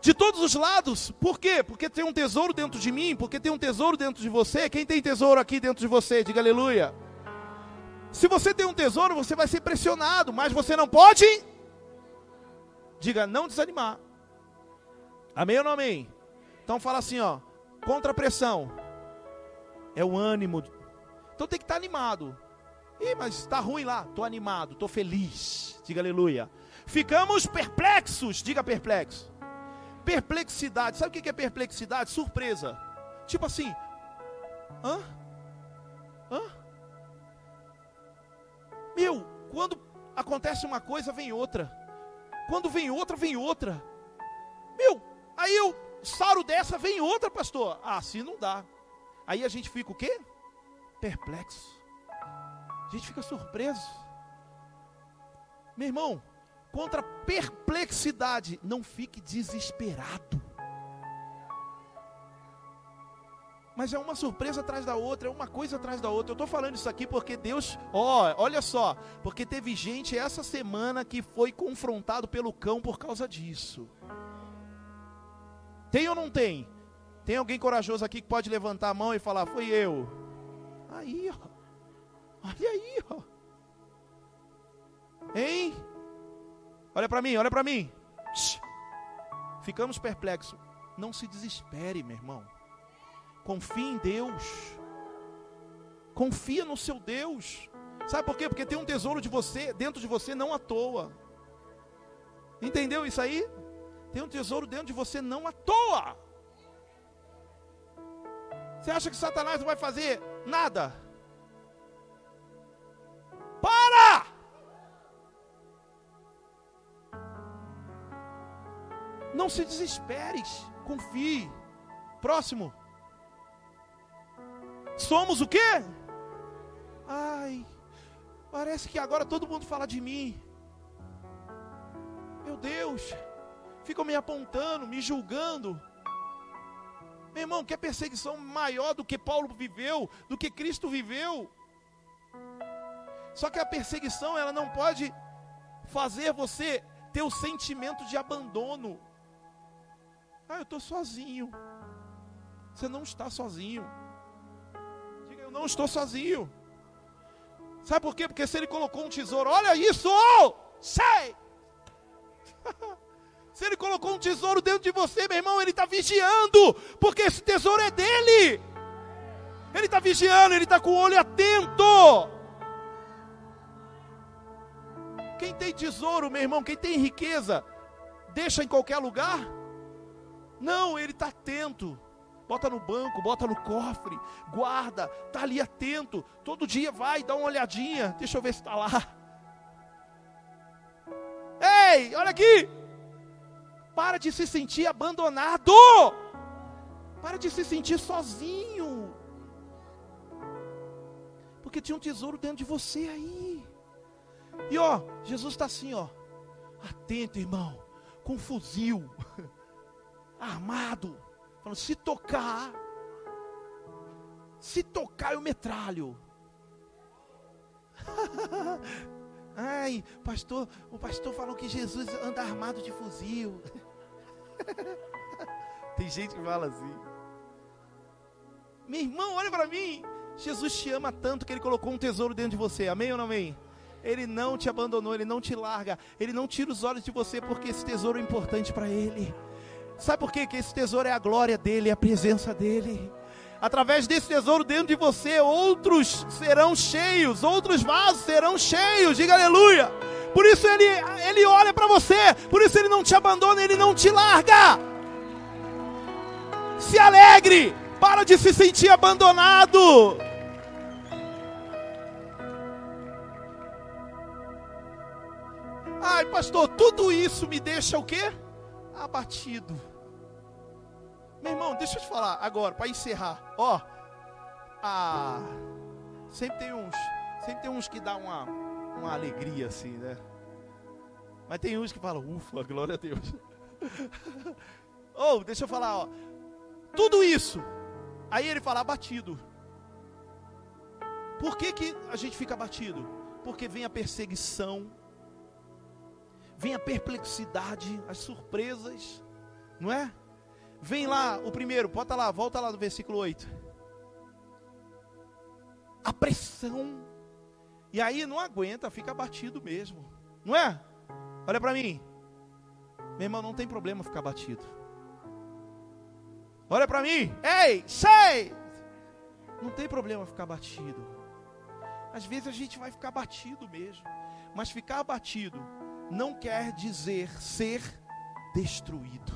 de todos os lados. Por quê? Porque tem um tesouro dentro de mim, porque tem um tesouro dentro de você. Quem tem tesouro aqui dentro de você? Diga aleluia. Se você tem um tesouro, você vai ser pressionado, mas você não pode. Diga não desanimar. Amém ou não amém? Então fala assim, ó, contra a pressão. É o ânimo. Então tem que estar animado. Ih, mas está ruim lá. Estou animado, estou feliz. Diga aleluia. Ficamos perplexos. Diga perplexo perplexidade. Sabe o que é perplexidade? Surpresa. Tipo assim, hã? Hã? Meu, quando acontece uma coisa, vem outra. Quando vem outra, vem outra. Meu, aí eu saro dessa, vem outra, pastor. Ah, assim não dá. Aí a gente fica o quê? Perplexo. A gente fica surpreso. Meu irmão, contra perplexidade, não fique desesperado. Mas é uma surpresa atrás da outra, é uma coisa atrás da outra. Eu estou falando isso aqui porque Deus, ó, olha só, porque teve gente essa semana que foi confrontado pelo cão por causa disso. Tem ou não tem? Tem alguém corajoso aqui que pode levantar a mão e falar, foi eu. Aí, ó. Olha aí, ó. Hein? Olha para mim, olha para mim. Ficamos perplexos. Não se desespere, meu irmão. Confie em Deus. Confia no seu Deus. Sabe por quê? Porque tem um tesouro de você, dentro de você, não à toa. Entendeu isso aí? Tem um tesouro dentro de você não à toa. Você acha que Satanás não vai fazer nada? Para! Não se desesperes, confie. Próximo. Somos o quê? Ai, parece que agora todo mundo fala de mim. Meu Deus, ficam me apontando, me julgando. Meu irmão, que perseguição maior do que Paulo viveu, do que Cristo viveu. Só que a perseguição, ela não pode fazer você ter o sentimento de abandono. Ah, eu estou sozinho. Você não está sozinho. Diga, eu não estou sozinho. Sabe por quê? Porque se ele colocou um tesouro, olha isso! Sei! (laughs) se ele colocou um tesouro dentro de você, meu irmão, ele está vigiando, porque esse tesouro é dele. Ele está vigiando, ele está com o olho atento. Quem tem tesouro, meu irmão, quem tem riqueza, deixa em qualquer lugar? Não, ele está atento. Bota no banco, bota no cofre, guarda, está ali atento. Todo dia vai, dá uma olhadinha. Deixa eu ver se está lá. Ei, olha aqui. Para de se sentir abandonado. Para de se sentir sozinho. Porque tinha um tesouro dentro de você aí. E ó, Jesus está assim, ó. Atento, irmão. Com fuzil. (laughs) Armado. Falando, se tocar. Se tocar, eu metralho. (laughs) Ai, pastor, o pastor falou que Jesus anda armado de fuzil. (laughs) (laughs) Tem gente que fala assim. Meu irmão, olha para mim. Jesus te ama tanto que ele colocou um tesouro dentro de você. Amém ou não amém? Ele não te abandonou, ele não te larga, ele não tira os olhos de você porque esse tesouro é importante para ele. Sabe por quê? Que esse tesouro é a glória dele, é a presença dele. Através desse tesouro dentro de você, outros serão cheios, outros vasos serão cheios. Diga aleluia. Por isso ele, ele olha para você, por isso ele não te abandona, ele não te larga. Se alegre, para de se sentir abandonado. Ai, pastor, tudo isso me deixa o quê? Abatido. Meu irmão, deixa eu te falar agora, para encerrar. Ó, ah, sempre tem uns, sempre tem uns que dá uma, uma alegria assim, né? Mas tem uns que falam, ufa, glória a Deus. Ou, (laughs) oh, deixa eu falar, ó. Tudo isso. Aí ele fala abatido. Por que, que a gente fica abatido? Porque vem a perseguição, vem a perplexidade, as surpresas, não é? Vem lá, o primeiro, bota lá, volta lá no versículo 8. A pressão. E aí não aguenta, fica abatido mesmo. Não é? Olha para mim. Meu irmão, não tem problema ficar batido. Olha para mim. Ei, sei! Não tem problema ficar batido. Às vezes a gente vai ficar batido mesmo. Mas ficar abatido não quer dizer ser destruído.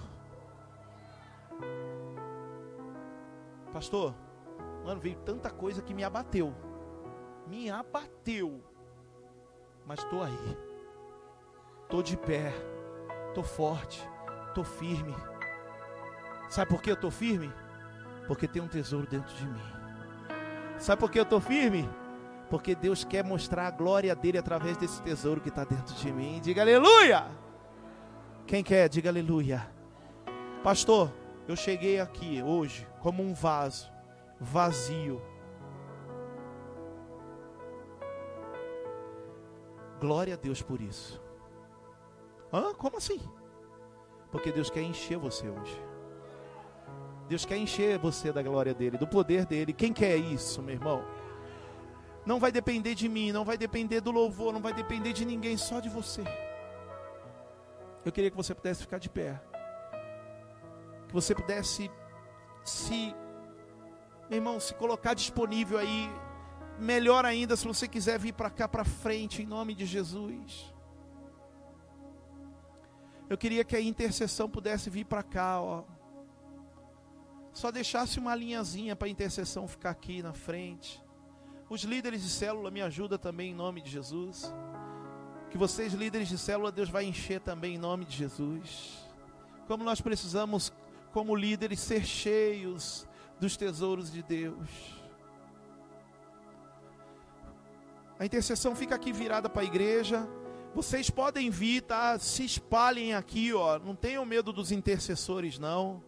Pastor, mano, veio tanta coisa que me abateu. Me abateu. Mas estou aí. Estou de pé. Estou forte. Estou firme. Sabe por que eu estou firme? Porque tem um tesouro dentro de mim. Sabe por que eu estou firme? Porque Deus quer mostrar a glória dele através desse tesouro que está dentro de mim. Diga aleluia! Quem quer, diga aleluia. Pastor, eu cheguei aqui hoje como um vaso vazio. Glória a Deus por isso. Hã? Como assim? Porque Deus quer encher você hoje. Deus quer encher você da glória dele, do poder dele. Quem quer isso, meu irmão? Não vai depender de mim, não vai depender do louvor, não vai depender de ninguém, só de você. Eu queria que você pudesse ficar de pé que você pudesse se, meu irmão, se colocar disponível aí. Melhor ainda se você quiser vir para cá para frente, em nome de Jesus. Eu queria que a intercessão pudesse vir para cá, ó. Só deixasse uma linhazinha para a intercessão ficar aqui na frente. Os líderes de célula me ajudam também em nome de Jesus. Que vocês, líderes de célula, Deus vai encher também em nome de Jesus. Como nós precisamos como líderes, ser cheios dos tesouros de Deus. A intercessão fica aqui virada para a igreja. Vocês podem vir, tá? Se espalhem aqui, ó. Não tenham medo dos intercessores, não.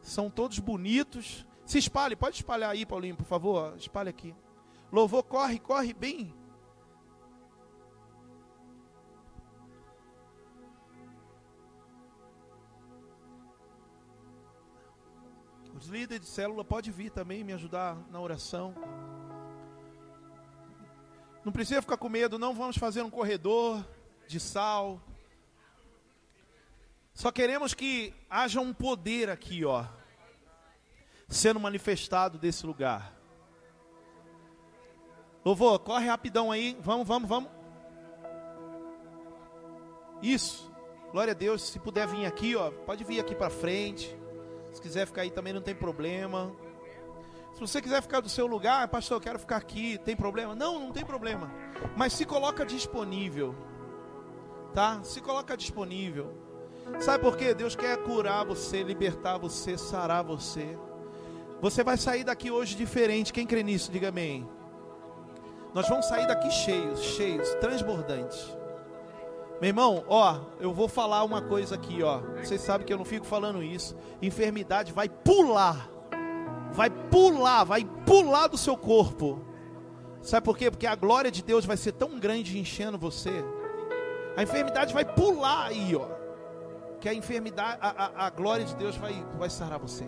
São todos bonitos. Se espalhe, pode espalhar aí, Paulinho, por favor. Espalhe aqui. Louvor, corre, corre bem Os líderes de célula pode vir também me ajudar na oração. Não precisa ficar com medo, não vamos fazer um corredor de sal. Só queremos que haja um poder aqui, ó, sendo manifestado desse lugar. Louvor, corre rapidão aí. Vamos, vamos, vamos. Isso. Glória a Deus. Se puder vir aqui, ó, pode vir aqui para frente. Se quiser ficar aí também não tem problema. Se você quiser ficar do seu lugar, pastor, eu quero ficar aqui, tem problema? Não, não tem problema. Mas se coloca disponível. Tá? Se coloca disponível. Sabe por quê? Deus quer curar você, libertar você, sarar você. Você vai sair daqui hoje diferente. Quem crê nisso, diga amém. Nós vamos sair daqui cheios, cheios, transbordantes. Meu irmão, ó, eu vou falar uma coisa aqui, ó. Vocês sabem que eu não fico falando isso. Enfermidade vai pular. Vai pular, vai pular do seu corpo. Sabe por quê? Porque a glória de Deus vai ser tão grande enchendo você. A enfermidade vai pular aí, ó. Que a enfermidade, a, a, a glória de Deus vai, vai sarar você.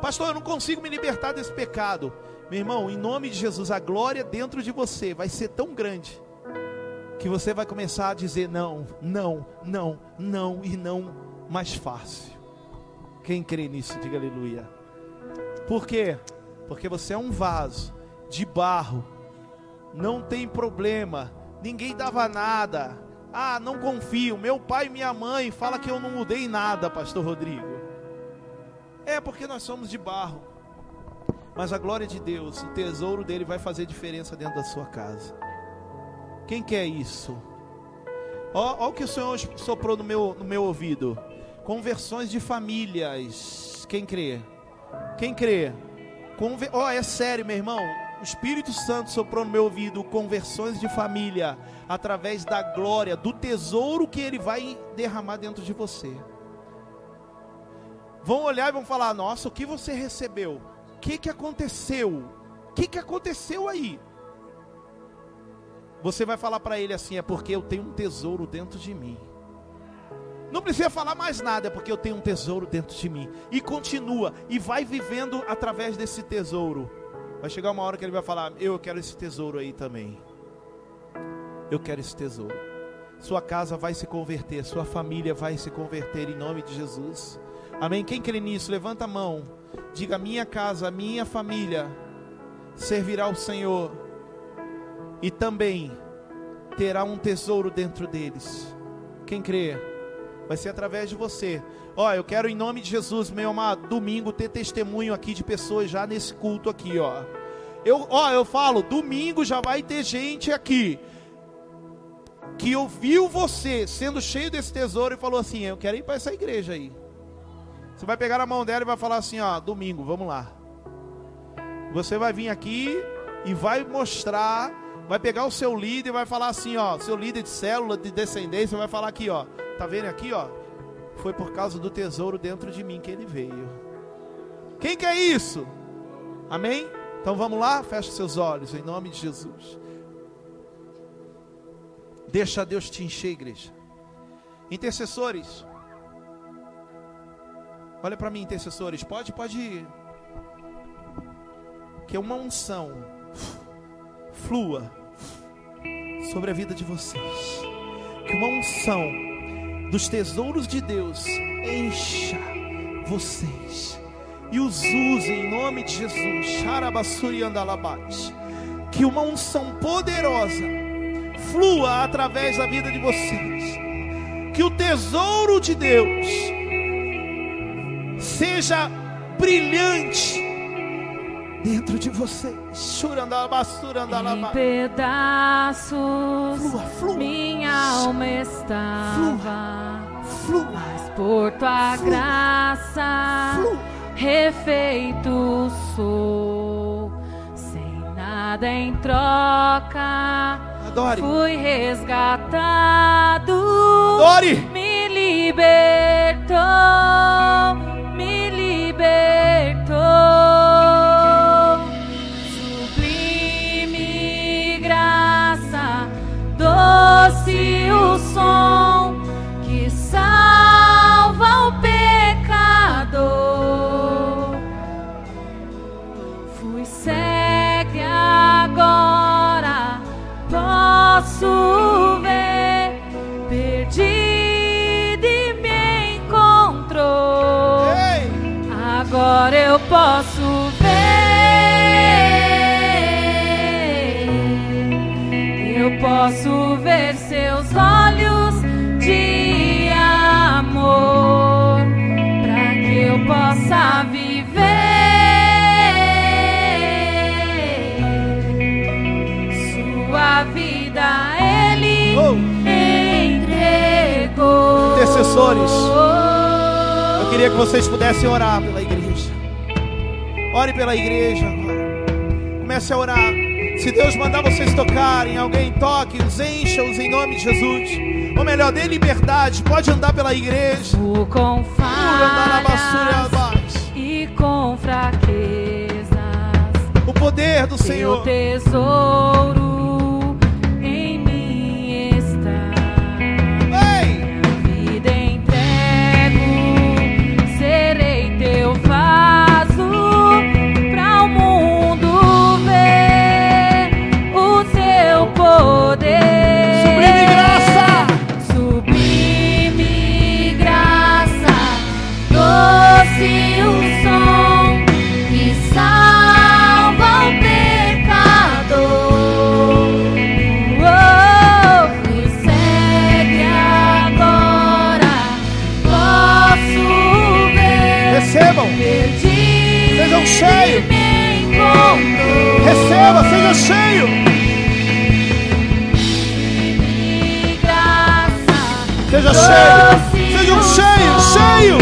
Pastor, eu não consigo me libertar desse pecado. Meu irmão, em nome de Jesus, a glória dentro de você vai ser tão grande que você vai começar a dizer não, não, não, não e não mais fácil. Quem crê nisso, diga aleluia. Por quê? Porque você é um vaso de barro. Não tem problema. Ninguém dava nada. Ah, não confio. Meu pai e minha mãe fala que eu não mudei nada, pastor Rodrigo. É porque nós somos de barro. Mas a glória de Deus, o tesouro dele vai fazer diferença dentro da sua casa. Quem quer isso? Ó o que o Senhor soprou no meu, no meu ouvido. Conversões de famílias. Quem crê? Quem crê? Conver... Ó, é sério, meu irmão. O Espírito Santo soprou no meu ouvido conversões de família através da glória, do tesouro que ele vai derramar dentro de você. Vão olhar e vão falar: Nossa, o que você recebeu? O que, que aconteceu? O que, que aconteceu aí? Você vai falar para ele assim: É porque eu tenho um tesouro dentro de mim. Não precisa falar mais nada, é porque eu tenho um tesouro dentro de mim. E continua, e vai vivendo através desse tesouro. Vai chegar uma hora que ele vai falar: Eu quero esse tesouro aí também. Eu quero esse tesouro. Sua casa vai se converter, sua família vai se converter em nome de Jesus. Amém? Quem crê nisso, levanta a mão. Diga: Minha casa, minha família servirá ao Senhor. E também terá um tesouro dentro deles. Quem crê? Vai ser através de você. Ó, eu quero em nome de Jesus, meu amado, domingo ter testemunho aqui de pessoas já nesse culto aqui, ó. Eu, ó, eu falo, domingo já vai ter gente aqui que ouviu você sendo cheio desse tesouro e falou assim: "Eu quero ir para essa igreja aí". Você vai pegar a mão dela e vai falar assim, ó, domingo, vamos lá. Você vai vir aqui e vai mostrar, vai pegar o seu líder e vai falar assim, ó, seu líder de célula de descendência vai falar aqui, ó, tá vendo aqui, ó? Foi por causa do tesouro dentro de mim que ele veio. Quem quer isso? Amém? Então vamos lá, fecha seus olhos em nome de Jesus. Deixa Deus te encher, igreja. Intercessores, olha para mim, intercessores, pode, pode ir. Que uma unção flua sobre a vida de vocês. Que uma unção dos tesouros de Deus encha vocês e os use em nome de Jesus. Que uma unção poderosa flua através da vida de vocês. Que o tesouro de Deus seja brilhante dentro de vocês. Em pedaços, Flua, flua. minha alma estava, Flua, mas por tua Flua. graça, flua. refeito sou, sem nada em troca, Adore, fui resgatado. adore. Me libertou, queria que vocês pudessem orar pela igreja. Ore pela igreja agora. Comece a orar. Se Deus mandar vocês tocarem, alguém toque, os encha-os em nome de Jesus. Ou melhor, dê liberdade. Pode andar pela igreja. O com falhas e com fraquezas. O poder do Teu Senhor. tesouro Me encontrou. Receba, seja cheio! Seja cheio! Sejam cheios, cheios! Salva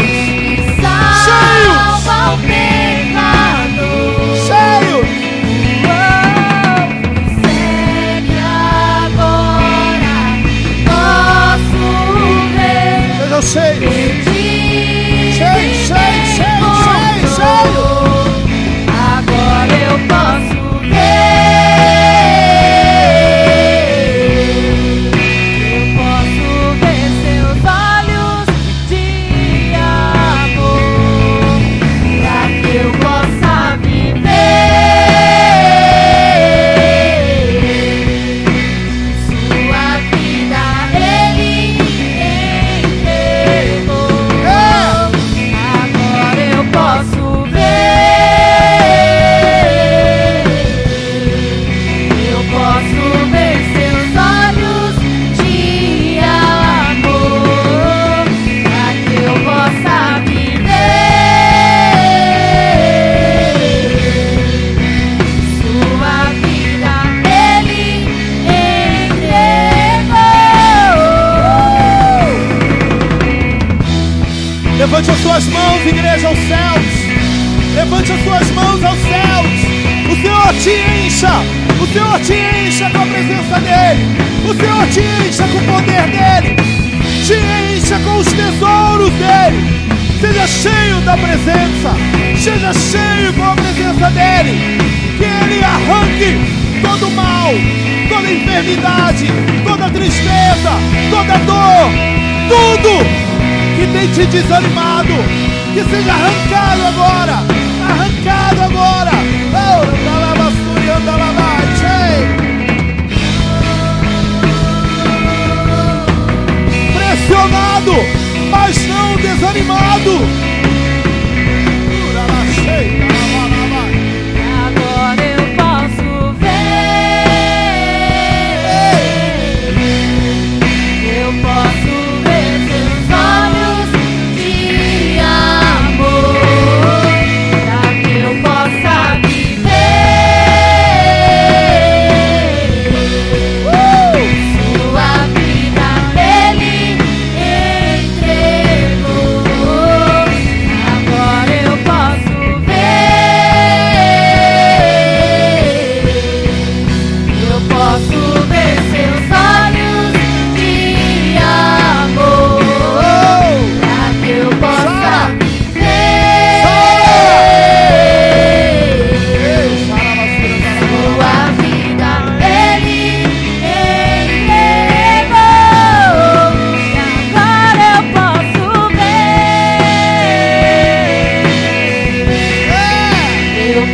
Senhor te encha com a presença dEle. O Senhor te encha com o poder dEle. Te encha com os tesouros dEle. Seja cheio da presença. Seja cheio com a presença dEle. Que Ele arranque todo mal, toda enfermidade, toda tristeza, toda dor, tudo que tem te desanimado, que seja arrancado agora, arrancado agora. Pressionado, mas não desanimado.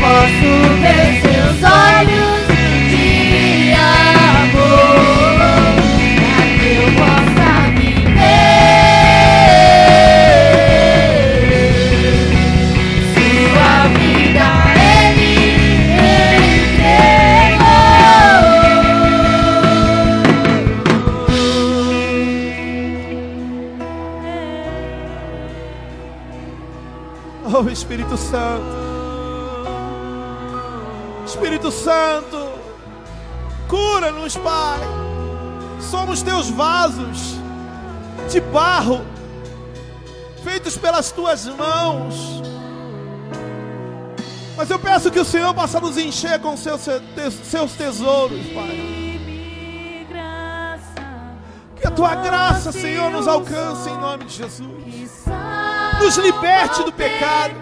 Ver. Eu Santo, cura-nos, Pai. Somos teus vasos de barro, feitos pelas tuas mãos. Mas eu peço que o Senhor possa nos encher com seus, seus tesouros, Pai. Que a tua graça, Senhor, nos alcance em nome de Jesus. Nos liberte do pecado.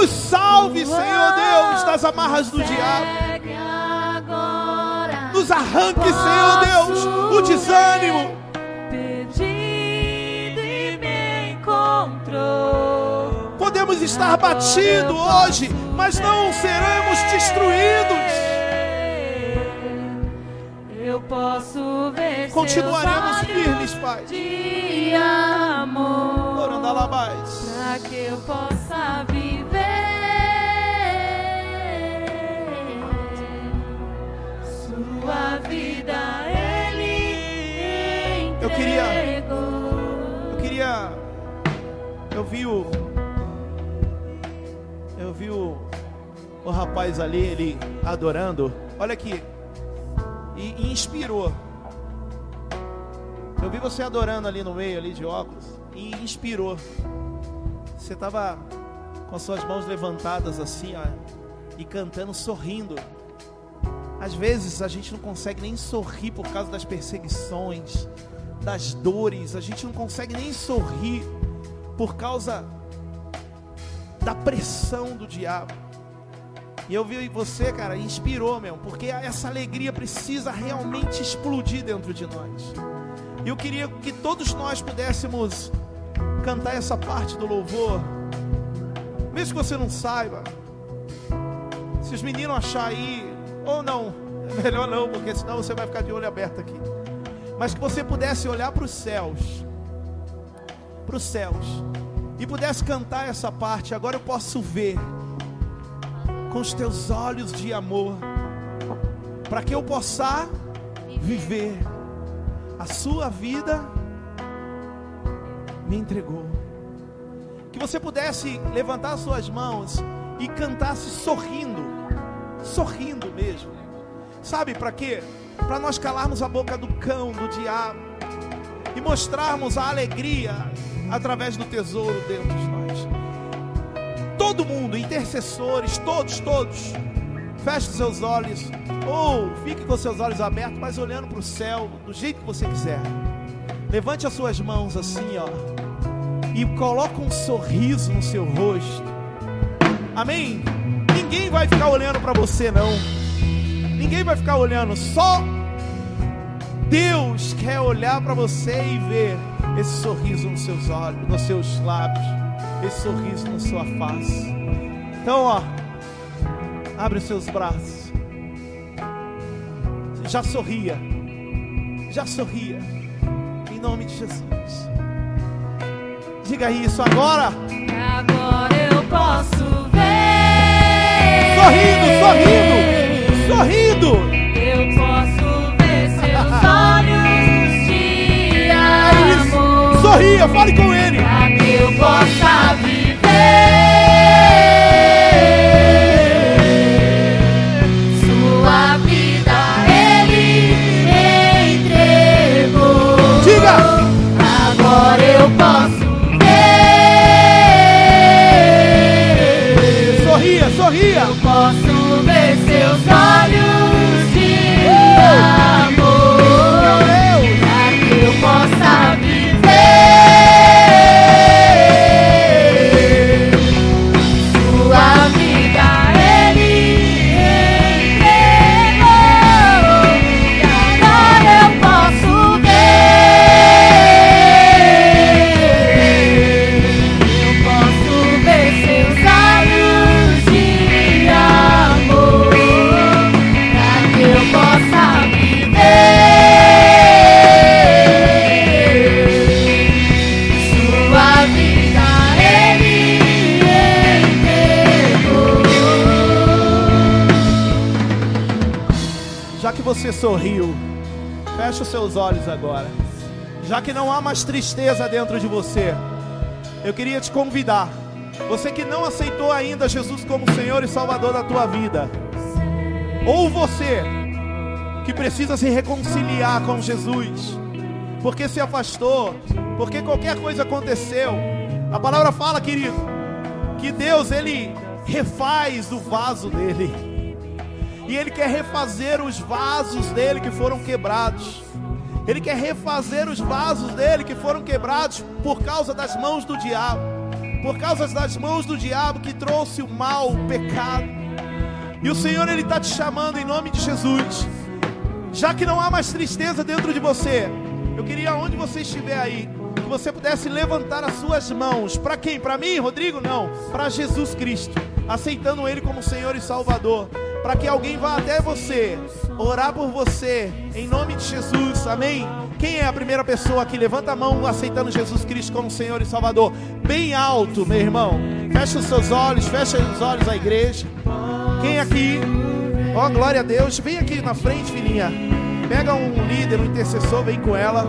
Nos salve, Senhor Deus, das amarras do diabo. Nos arranque, Senhor Deus, o desânimo. Perdido e me encontrou. Podemos estar batidos hoje, mas não seremos destruídos. Eu posso ver Continuaremos firmes, Pai. de amor. Pra que eu possa viver sua vida ele Eu queria- entregou. Eu queria. Eu vi o. Eu vi o, o rapaz ali, ele adorando. Olha aqui. E, e inspirou. Eu vi você adorando ali no meio, ali de óculos. E inspirou. Você estava com as suas mãos levantadas assim, ó. E cantando, sorrindo. Às vezes a gente não consegue nem sorrir por causa das perseguições, das dores, a gente não consegue nem sorrir por causa da pressão do diabo. E eu vi você, cara, inspirou mesmo, porque essa alegria precisa realmente explodir dentro de nós. E eu queria que todos nós pudéssemos cantar essa parte do louvor, mesmo que você não saiba. Se os meninos achar aí, ou não, é melhor não, porque senão você vai ficar de olho aberto aqui. Mas que você pudesse olhar para os céus, para os céus, e pudesse cantar essa parte. Agora eu posso ver com os teus olhos de amor, para que eu possa viver a sua vida me entregou. Que você pudesse levantar suas mãos e cantasse sorrindo, sorrindo mesmo. Sabe para quê? Para nós calarmos a boca do cão, do diabo e mostrarmos a alegria através do tesouro dentro de nós. Todo mundo, intercessores, todos, todos, feche seus olhos ou fique com seus olhos abertos, mas olhando para o céu do jeito que você quiser. Levante as suas mãos assim, ó, e coloque um sorriso no seu rosto. Amém? Ninguém vai ficar olhando para você, não. Ninguém vai ficar olhando, só Deus quer olhar para você e ver esse sorriso nos seus olhos, nos seus lábios, esse sorriso na sua face. Então, ó, abre os seus braços. Já sorria. Já sorria. Em nome de Jesus. Diga isso agora. Agora eu posso ver. Sorrindo, sorrindo, sorrindo. Eu posso ver seus olhos de É amor. Sorria, fale com ele. Pra que eu possa viver sorriu, feche os seus olhos agora. Já que não há mais tristeza dentro de você, eu queria te convidar. Você que não aceitou ainda Jesus como Senhor e Salvador da tua vida, ou você que precisa se reconciliar com Jesus, porque se afastou, porque qualquer coisa aconteceu. A palavra fala, querido, que Deus ele refaz o vaso dele. E Ele quer refazer os vasos dele que foram quebrados. Ele quer refazer os vasos dele que foram quebrados por causa das mãos do diabo. por causa das mãos do diabo que trouxe o mal, o pecado. E o Senhor ele está te chamando em nome de Jesus. Já que não há mais tristeza dentro de você, eu queria onde você estiver aí, que você pudesse levantar as suas mãos. Para quem? Para mim, Rodrigo? Não. Para Jesus Cristo, aceitando Ele como Senhor e Salvador. Para que alguém vá até você, orar por você, em nome de Jesus, amém? Quem é a primeira pessoa que levanta a mão aceitando Jesus Cristo como Senhor e Salvador? Bem alto, meu irmão. Fecha os seus olhos, fecha os olhos da igreja. Quem aqui? Ó, oh, glória a Deus. Vem aqui na frente, filhinha. Pega um líder, um intercessor, vem com ela.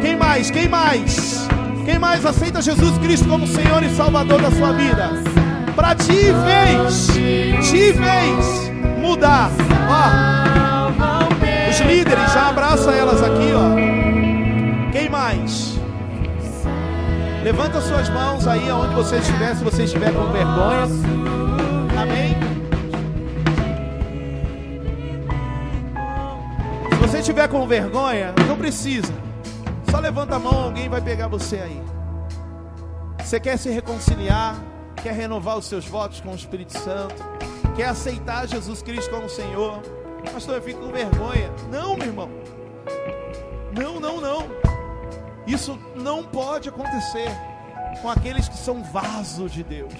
Quem mais? Quem mais? Quem mais aceita Jesus Cristo como Senhor e Salvador da sua vida? Para ti vez, te vez mudar. Ó, os líderes já abraça elas aqui, ó. Quem mais? Levanta suas mãos aí aonde você estiver, se você estiver com vergonha. Amém. Se você estiver com vergonha, não precisa. Só levanta a mão, alguém vai pegar você aí. Você quer se reconciliar, quer renovar os seus votos com o Espírito Santo, quer aceitar Jesus Cristo como Senhor. Pastor, eu fico com vergonha. Não, meu irmão. Não, não, não. Isso não pode acontecer com aqueles que são vasos de Deus.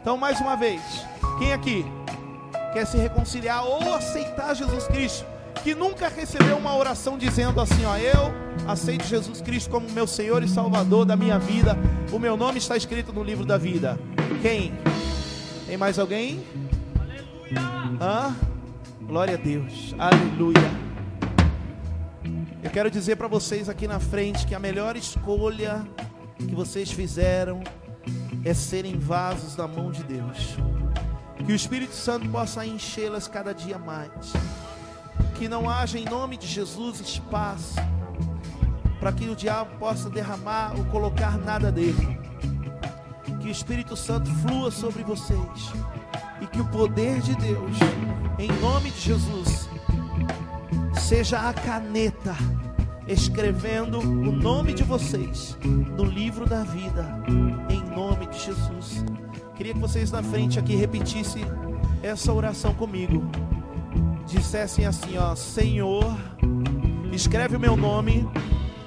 Então, mais uma vez, quem aqui quer se reconciliar ou aceitar Jesus Cristo, que nunca recebeu uma oração dizendo assim: Ó, eu aceito Jesus Cristo como meu Senhor e Salvador da minha vida, o meu nome está escrito no livro da vida. Quem? Tem mais alguém? Hã? Glória a Deus, aleluia. Eu quero dizer para vocês aqui na frente que a melhor escolha que vocês fizeram é serem vasos da mão de Deus. Que o Espírito Santo possa enchê-las cada dia mais. Que não haja em nome de Jesus espaço para que o diabo possa derramar ou colocar nada dele. Que o Espírito Santo flua sobre vocês e que o poder de Deus, em nome de Jesus, seja a caneta escrevendo o nome de vocês no livro da vida, em nome de Jesus. Queria que vocês na frente aqui repetissem essa oração comigo. Dissessem assim, ó, Senhor, escreve o meu nome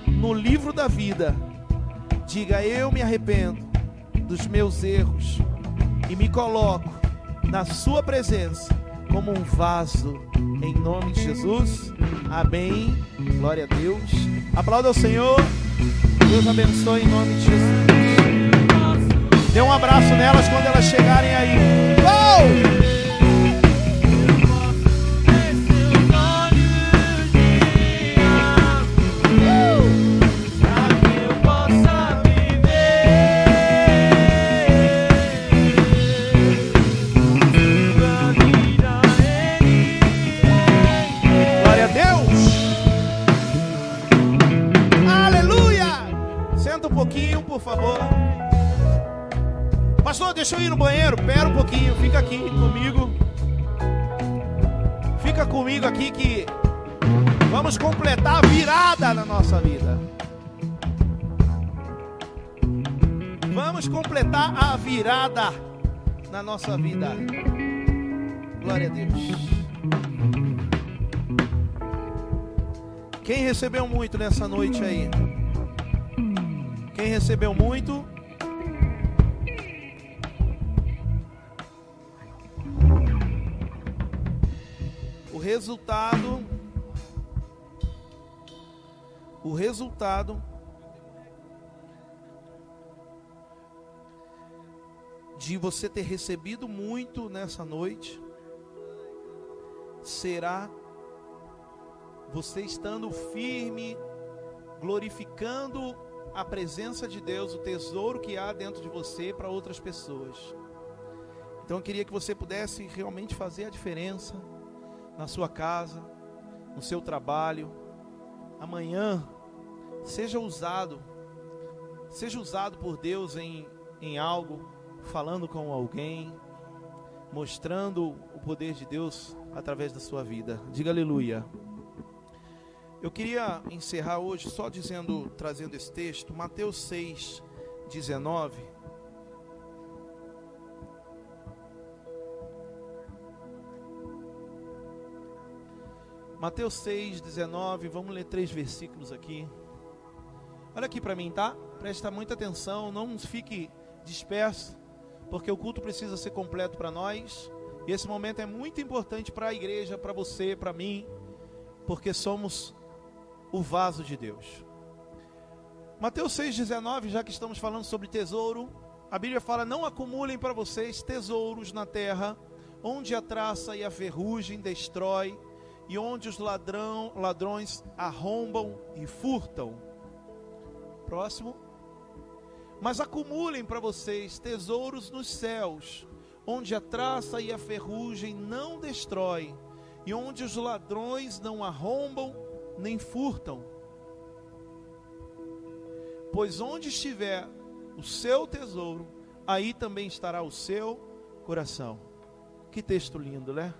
no livro da vida. Diga, eu me arrependo dos meus erros e me coloco na sua presença como um vaso em nome de Jesus. Amém. Glória a Deus. Aplauda ao Senhor. Deus abençoe em nome de Jesus. Dê um abraço nelas quando elas chegarem aí. Oh! Deixa eu ir no banheiro. Pera um pouquinho, fica aqui comigo. Fica comigo aqui que vamos completar a virada na nossa vida. Vamos completar a virada na nossa vida. Glória a Deus. Quem recebeu muito nessa noite aí? Quem recebeu muito? Resultado o resultado de você ter recebido muito nessa noite será você estando firme, glorificando a presença de Deus, o tesouro que há dentro de você para outras pessoas. Então eu queria que você pudesse realmente fazer a diferença na sua casa, no seu trabalho. Amanhã, seja usado, seja usado por Deus em, em algo, falando com alguém, mostrando o poder de Deus através da sua vida. Diga aleluia. Eu queria encerrar hoje só dizendo, trazendo esse texto, Mateus 6, 19. Mateus 6, 19, vamos ler três versículos aqui. Olha aqui para mim, tá? Presta muita atenção, não fique disperso, porque o culto precisa ser completo para nós. E esse momento é muito importante para a igreja, para você, para mim, porque somos o vaso de Deus. Mateus 6,19, já que estamos falando sobre tesouro, a Bíblia fala: Não acumulem para vocês tesouros na terra, onde a traça e a ferrugem destrói, e onde os ladrão, ladrões arrombam e furtam. Próximo. Mas acumulem para vocês tesouros nos céus, onde a traça e a ferrugem não destrói, e onde os ladrões não arrombam nem furtam. Pois onde estiver o seu tesouro, aí também estará o seu coração. Que texto lindo, né?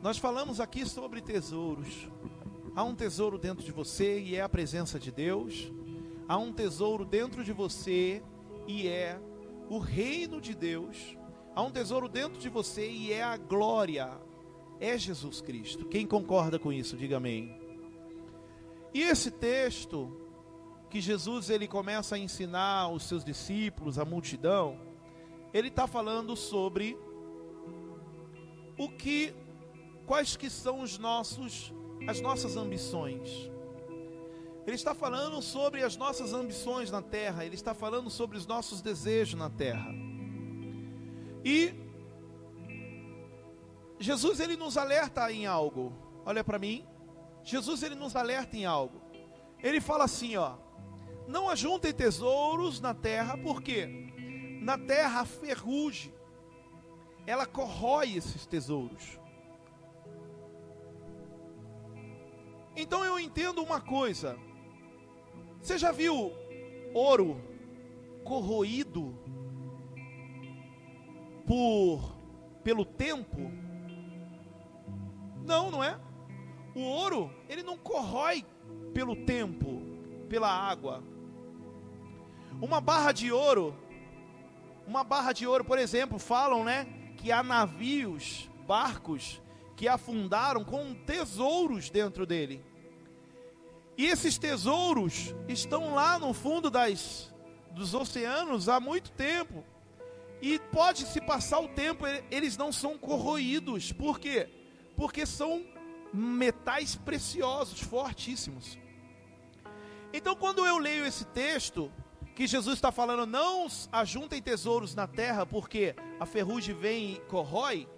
Nós falamos aqui sobre tesouros. Há um tesouro dentro de você e é a presença de Deus. Há um tesouro dentro de você e é o reino de Deus. Há um tesouro dentro de você e é a glória. É Jesus Cristo. Quem concorda com isso, diga amém. E esse texto que Jesus ele começa a ensinar os seus discípulos, a multidão, ele está falando sobre o que, quais que são os nossos, as nossas ambições. Ele está falando sobre as nossas ambições na terra, ele está falando sobre os nossos desejos na terra. E Jesus ele nos alerta em algo. Olha para mim. Jesus ele nos alerta em algo. Ele fala assim, ó: Não ajuntem tesouros na terra, porque na terra a ferrugem ela corrói esses tesouros. Então eu entendo uma coisa. Você já viu ouro corroído por pelo tempo? Não, não é? O ouro, ele não corrói pelo tempo, pela água. Uma barra de ouro, uma barra de ouro, por exemplo, falam, né, que há navios, barcos que afundaram com tesouros dentro dele. E esses tesouros estão lá no fundo das, dos oceanos há muito tempo. E pode se passar o tempo, eles não são corroídos. Por quê? Porque são metais preciosos, fortíssimos. Então, quando eu leio esse texto, que Jesus está falando, não ajuntem tesouros na terra, porque a ferrugem vem e corrói,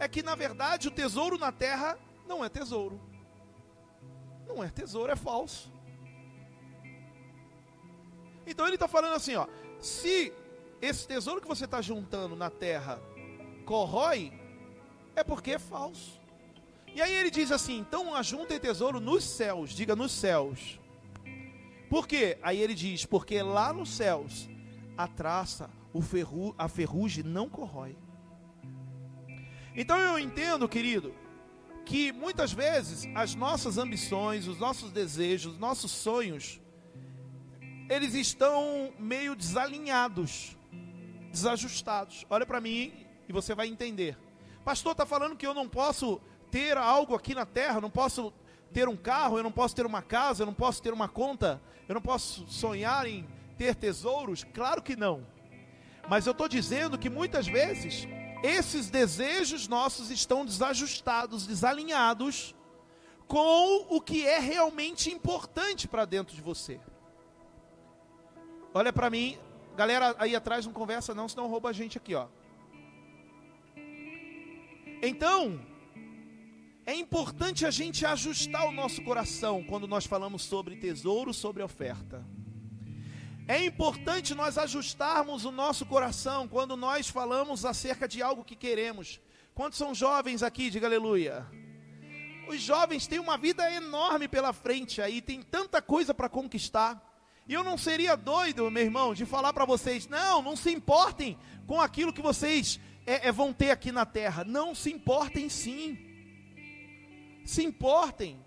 é que na verdade o tesouro na terra não é tesouro. Não é tesouro, é falso. Então ele está falando assim, ó, se esse tesouro que você está juntando na terra corrói, é porque é falso. E aí ele diz assim: então ajuntem tesouro nos céus, diga nos céus. Por quê? Aí ele diz: porque lá nos céus a traça, o ferru, a ferrugem não corrói. Então eu entendo, querido, que muitas vezes as nossas ambições, os nossos desejos, os nossos sonhos, eles estão meio desalinhados, desajustados. Olha para mim e você vai entender. Pastor está falando que eu não posso ter algo aqui na terra, eu não posso ter um carro, eu não posso ter uma casa, eu não posso ter uma conta, eu não posso sonhar em ter tesouros? Claro que não. Mas eu estou dizendo que muitas vezes esses desejos nossos estão desajustados, desalinhados com o que é realmente importante para dentro de você. Olha para mim, galera aí atrás não conversa não, senão rouba a gente aqui, ó. Então, é importante a gente ajustar o nosso coração quando nós falamos sobre tesouro, sobre oferta. É importante nós ajustarmos o nosso coração quando nós falamos acerca de algo que queremos. Quantos são jovens aqui? Diga aleluia. Os jovens têm uma vida enorme pela frente aí, tem tanta coisa para conquistar. E eu não seria doido, meu irmão, de falar para vocês: não, não se importem com aquilo que vocês é, é, vão ter aqui na terra. Não se importem sim. Se importem.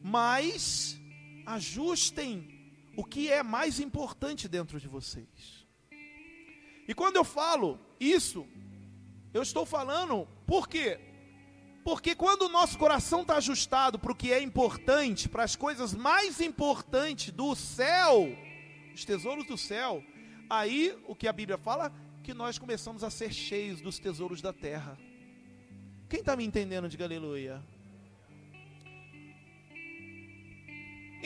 Mas ajustem o que é mais importante dentro de vocês. E quando eu falo isso, eu estou falando porque Porque quando o nosso coração está ajustado para o que é importante, para as coisas mais importantes do céu, os tesouros do céu, aí o que a Bíblia fala? Que nós começamos a ser cheios dos tesouros da terra. Quem está me entendendo? Diga aleluia.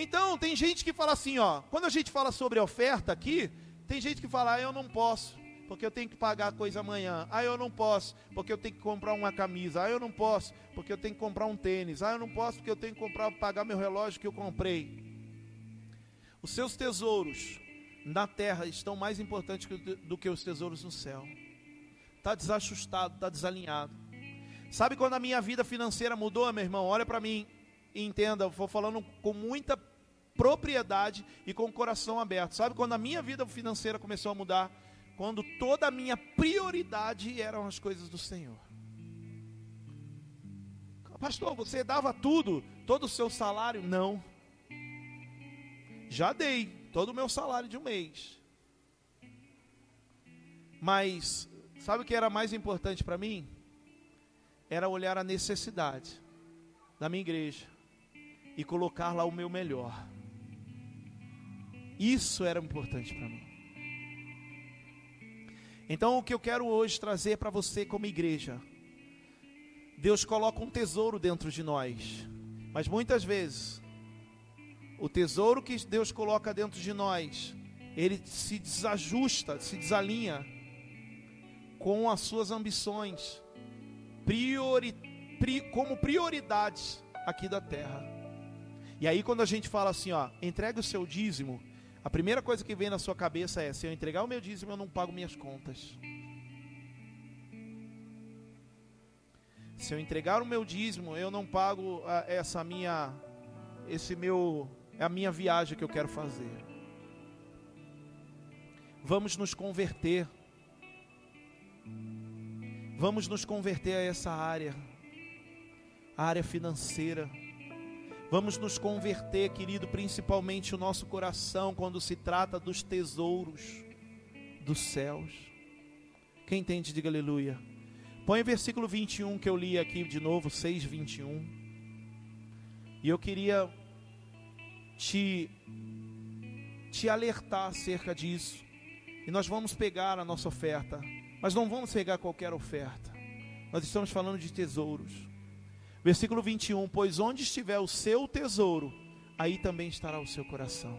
Então, tem gente que fala assim, ó, quando a gente fala sobre oferta aqui, tem gente que fala, ah, eu não posso, porque eu tenho que pagar a coisa amanhã. Ah, eu não posso, porque eu tenho que comprar uma camisa. Ah, eu não posso, porque eu tenho que comprar um tênis. Ah, eu não posso, porque eu tenho que comprar, pagar meu relógio que eu comprei. Os seus tesouros na terra estão mais importantes do que os tesouros no céu. Está desajustado, está desalinhado. Sabe quando a minha vida financeira mudou, meu irmão? Olha para mim e entenda, eu vou falando com muita propriedade e com o coração aberto. Sabe quando a minha vida financeira começou a mudar? Quando toda a minha prioridade eram as coisas do Senhor. Pastor, você dava tudo, todo o seu salário? Não. Já dei todo o meu salário de um mês. Mas sabe o que era mais importante para mim? Era olhar a necessidade da minha igreja e colocar lá o meu melhor. Isso era importante para mim. Então, o que eu quero hoje trazer para você como igreja, Deus coloca um tesouro dentro de nós, mas muitas vezes, o tesouro que Deus coloca dentro de nós, ele se desajusta, se desalinha com as suas ambições, priori, pri, como prioridades aqui da terra. E aí, quando a gente fala assim, ó, entregue o seu dízimo, a primeira coisa que vem na sua cabeça é: se eu entregar o meu dízimo, eu não pago minhas contas. Se eu entregar o meu dízimo, eu não pago a, essa minha, esse meu, a minha viagem que eu quero fazer. Vamos nos converter. Vamos nos converter a essa área, a área financeira. Vamos nos converter, querido, principalmente o nosso coração quando se trata dos tesouros dos céus. Quem entende, diga aleluia. Põe o versículo 21 que eu li aqui de novo, 6, 21. E eu queria te, te alertar acerca disso. E nós vamos pegar a nossa oferta, mas não vamos pegar qualquer oferta. Nós estamos falando de tesouros. Versículo 21: Pois onde estiver o seu tesouro, aí também estará o seu coração.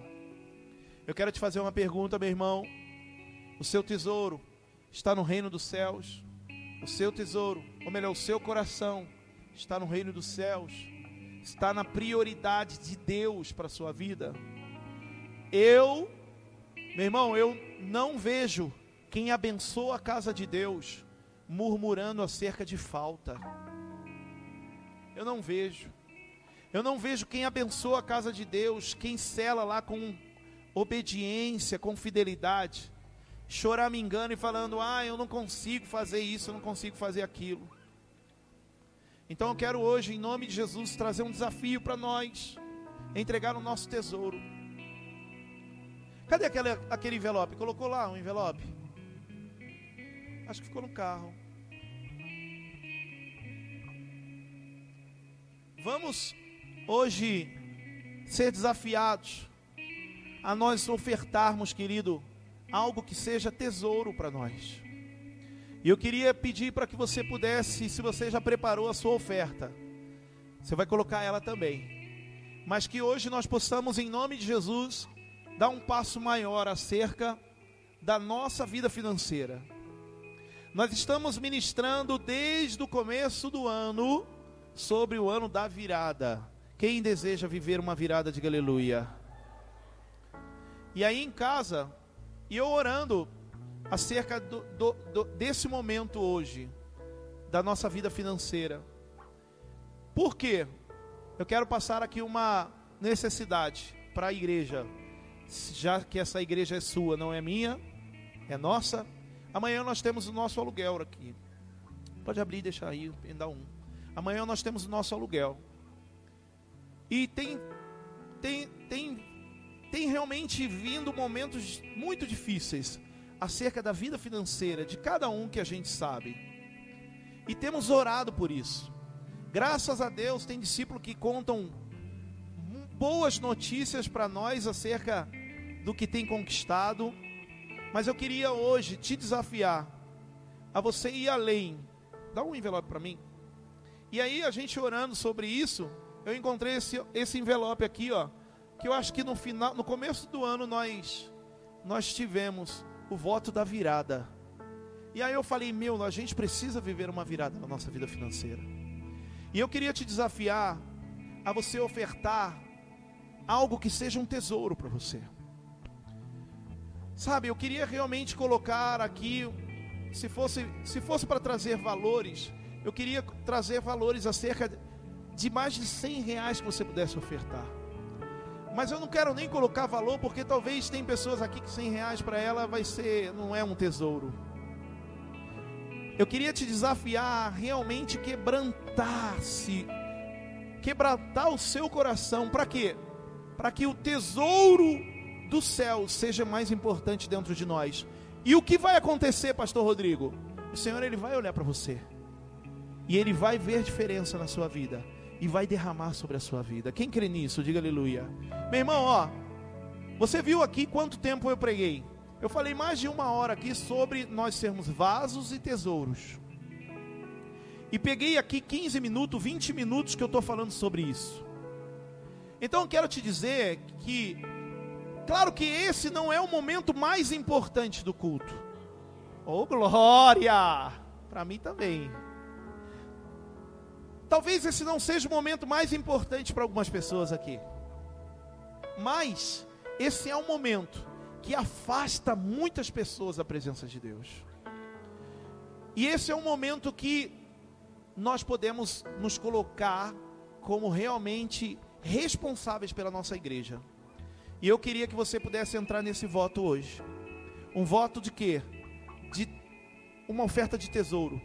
Eu quero te fazer uma pergunta, meu irmão. O seu tesouro está no reino dos céus? O seu tesouro, ou melhor, o seu coração, está no reino dos céus? Está na prioridade de Deus para a sua vida? Eu, meu irmão, eu não vejo quem abençoa a casa de Deus murmurando acerca de falta. Eu não vejo. Eu não vejo quem abençoa a casa de Deus, quem cela lá com obediência, com fidelidade, choramingando e falando: "Ah, eu não consigo fazer isso, eu não consigo fazer aquilo". Então eu quero hoje, em nome de Jesus, trazer um desafio para nós, entregar o nosso tesouro. Cadê aquele, aquele envelope? Colocou lá um envelope? Acho que ficou no carro. Vamos hoje ser desafiados a nós ofertarmos, querido, algo que seja tesouro para nós. E eu queria pedir para que você pudesse, se você já preparou a sua oferta, você vai colocar ela também. Mas que hoje nós possamos, em nome de Jesus, dar um passo maior acerca da nossa vida financeira. Nós estamos ministrando desde o começo do ano sobre o ano da virada. Quem deseja viver uma virada, de aleluia. E aí em casa, e eu orando acerca do, do, do, desse momento hoje, da nossa vida financeira. Por quê? Eu quero passar aqui uma necessidade para a igreja, já que essa igreja é sua, não é minha, é nossa. Amanhã nós temos o nosso aluguel aqui. Pode abrir e deixar aí, ainda um. Amanhã nós temos o nosso aluguel. E tem, tem, tem, tem realmente vindo momentos muito difíceis acerca da vida financeira de cada um que a gente sabe. E temos orado por isso. Graças a Deus, tem discípulo que contam boas notícias para nós acerca do que tem conquistado. Mas eu queria hoje te desafiar a você ir além. Dá um envelope para mim. E aí, a gente orando sobre isso, eu encontrei esse, esse envelope aqui, ó. Que eu acho que no final, no começo do ano, nós, nós tivemos o voto da virada. E aí eu falei, meu, a gente precisa viver uma virada na nossa vida financeira. E eu queria te desafiar a você ofertar algo que seja um tesouro para você. Sabe, eu queria realmente colocar aqui, se fosse, se fosse para trazer valores, eu queria trazer valores acerca de mais de 100 reais que você pudesse ofertar. Mas eu não quero nem colocar valor, porque talvez tem pessoas aqui que 100 reais para ela vai ser, não é um tesouro. Eu queria te desafiar a realmente quebrantar-se, quebrantar o seu coração, para quê? Para que o tesouro do céu seja mais importante dentro de nós. E o que vai acontecer, pastor Rodrigo? O Senhor ele vai olhar para você. E ele vai ver diferença na sua vida e vai derramar sobre a sua vida. Quem crê nisso? Diga aleluia. Meu irmão, ó, você viu aqui quanto tempo eu preguei? Eu falei mais de uma hora aqui sobre nós sermos vasos e tesouros. E peguei aqui 15 minutos, 20 minutos que eu estou falando sobre isso. Então eu quero te dizer que, claro que esse não é o momento mais importante do culto. Oh glória! Para mim também. Talvez esse não seja o momento mais importante para algumas pessoas aqui. Mas esse é um momento que afasta muitas pessoas da presença de Deus. E esse é um momento que nós podemos nos colocar como realmente responsáveis pela nossa igreja. E eu queria que você pudesse entrar nesse voto hoje. Um voto de quê? De uma oferta de tesouro.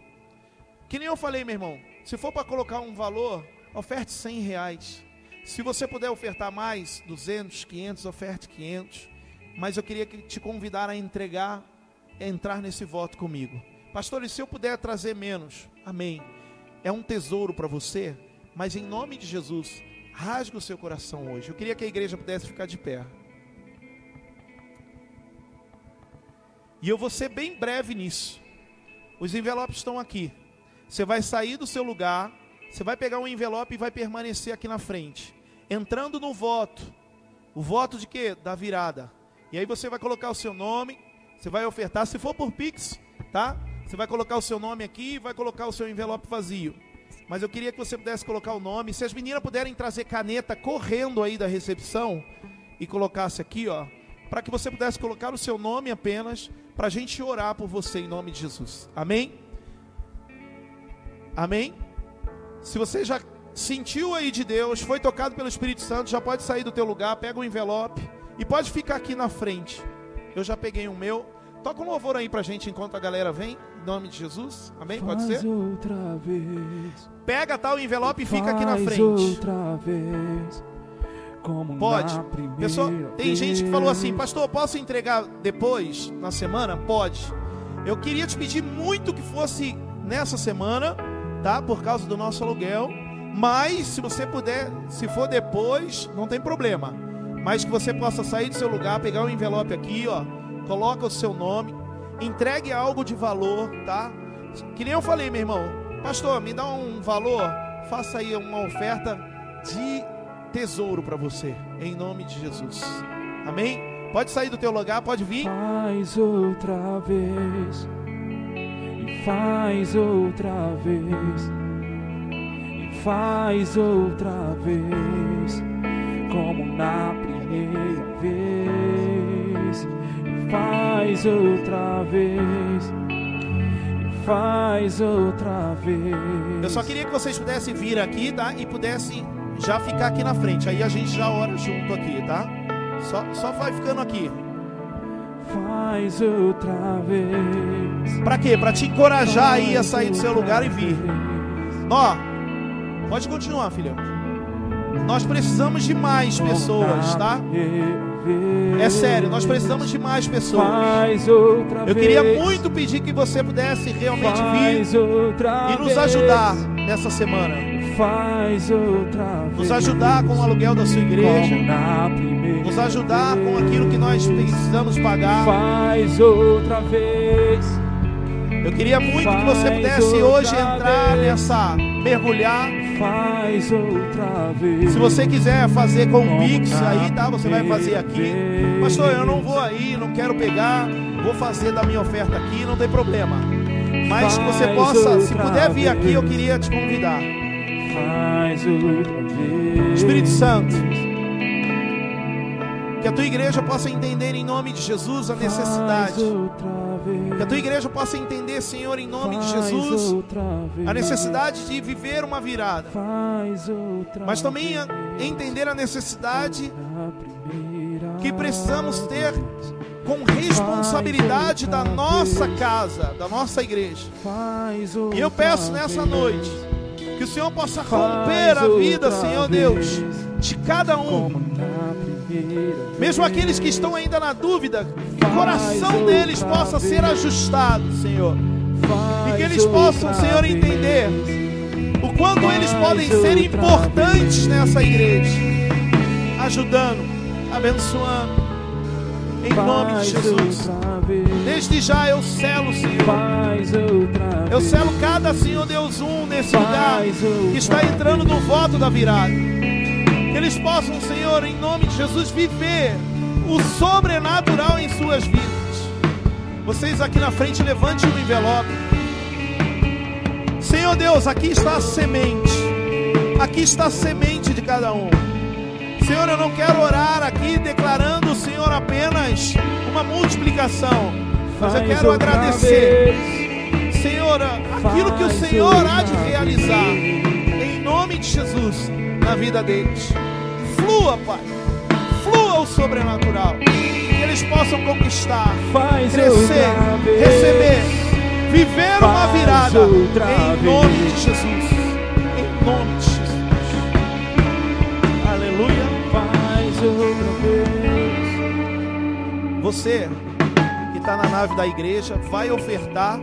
Que nem eu falei, meu irmão. Se for para colocar um valor, oferte 100 reais. Se você puder ofertar mais, 200, 500, oferte 500 mas eu queria te convidar a entregar, a entrar nesse voto comigo. Pastor, e se eu puder trazer menos? Amém. É um tesouro para você, mas em nome de Jesus, rasgue o seu coração hoje. Eu queria que a igreja pudesse ficar de pé. E eu vou ser bem breve nisso. Os envelopes estão aqui. Você vai sair do seu lugar, você vai pegar um envelope e vai permanecer aqui na frente. Entrando no voto. O voto de quê? Da virada. E aí você vai colocar o seu nome, você vai ofertar, se for por Pix, tá? Você vai colocar o seu nome aqui e vai colocar o seu envelope vazio. Mas eu queria que você pudesse colocar o nome. Se as meninas puderem trazer caneta correndo aí da recepção e colocasse aqui, ó, para que você pudesse colocar o seu nome apenas, para a gente orar por você em nome de Jesus. Amém? Amém? Se você já sentiu aí de Deus, foi tocado pelo Espírito Santo, já pode sair do teu lugar, pega o envelope e pode ficar aqui na frente. Eu já peguei o meu. Toca um louvor aí pra gente enquanto a galera vem. Em nome de Jesus. Amém? Pode ser? outra vez. Pega tal envelope e fica aqui na frente. outra vez. Como Pode. Pessoal, tem gente que falou assim, vez. pastor, posso entregar depois, na semana? Pode. Eu queria te pedir muito que fosse nessa semana, tá? Por causa do nosso aluguel. Mas, se você puder, se for depois, não tem problema. Mas que você possa sair do seu lugar, pegar o envelope aqui, ó. Coloca o seu nome. Entregue algo de valor, tá? Que nem eu falei, meu irmão. Pastor, me dá um valor. Faça aí uma oferta de tesouro para você, em nome de Jesus. Amém? Pode sair do teu lugar, pode vir. Faz outra vez. E faz outra vez. E faz outra vez. Como na primeira vez. E faz outra vez. E faz outra vez. Eu só queria que vocês pudessem vir aqui, tá? E pudessem já ficar aqui na frente. Aí a gente já ora junto aqui, tá? Só, só vai ficando aqui. Faz outra vez. Pra quê? Pra te encorajar aí a sair do seu lugar e vir. Ó, pode continuar, filhão. Nós precisamos de mais pessoas, tá? É sério, nós precisamos de mais pessoas. Eu queria muito pedir que você pudesse realmente vir e nos ajudar nessa semana. Faz outra vez. nos ajudar com o aluguel da sua igreja, nos ajudar com aquilo que nós precisamos pagar. Faz outra vez. Eu queria muito que você pudesse hoje entrar nessa, mergulhar. Faz outra vez. Se você quiser fazer com o Pix aí, tá? Você vai fazer aqui. Pastor, eu não vou aí, não quero pegar, vou fazer da minha oferta aqui, não tem problema. Mas que você possa, se puder vir aqui, eu queria te convidar. Faz outra vez. Espírito Santo, que a tua igreja possa entender em nome de Jesus a necessidade. Que a tua igreja possa entender, Senhor, em nome de Jesus, a necessidade de viver uma virada. Mas também a- entender a necessidade que precisamos ter com responsabilidade da nossa casa, da nossa igreja. E eu peço nessa noite que o Senhor possa romper a vida, Senhor. Deus, de cada um. Mesmo aqueles que estão ainda na dúvida, que o coração deles possa ser ajustado, Senhor. E que eles possam, Senhor, entender O quanto eles podem ser importantes nessa igreja, ajudando, abençoando, em nome de Jesus. Desde já eu selo, Senhor. Eu selo cada Senhor Deus um nesse lugar que está entrando no voto da virada. Que eles possam, Senhor, em nome de Jesus, viver o sobrenatural em suas vidas. Vocês aqui na frente, levante o envelope. Senhor Deus, aqui está a semente. Aqui está a semente de cada um. Senhor, eu não quero orar aqui declarando, multiplicação. Mas eu quero agradecer. Senhor, aquilo que o Senhor há de realizar em nome de Jesus na vida deles. Flua, Pai. Flua o sobrenatural. Que eles possam conquistar, crescer, receber, viver uma virada em nome de Jesus. Em nome de Jesus. Aleluia. Faz outra vez. Você está na nave da igreja, vai ofertar.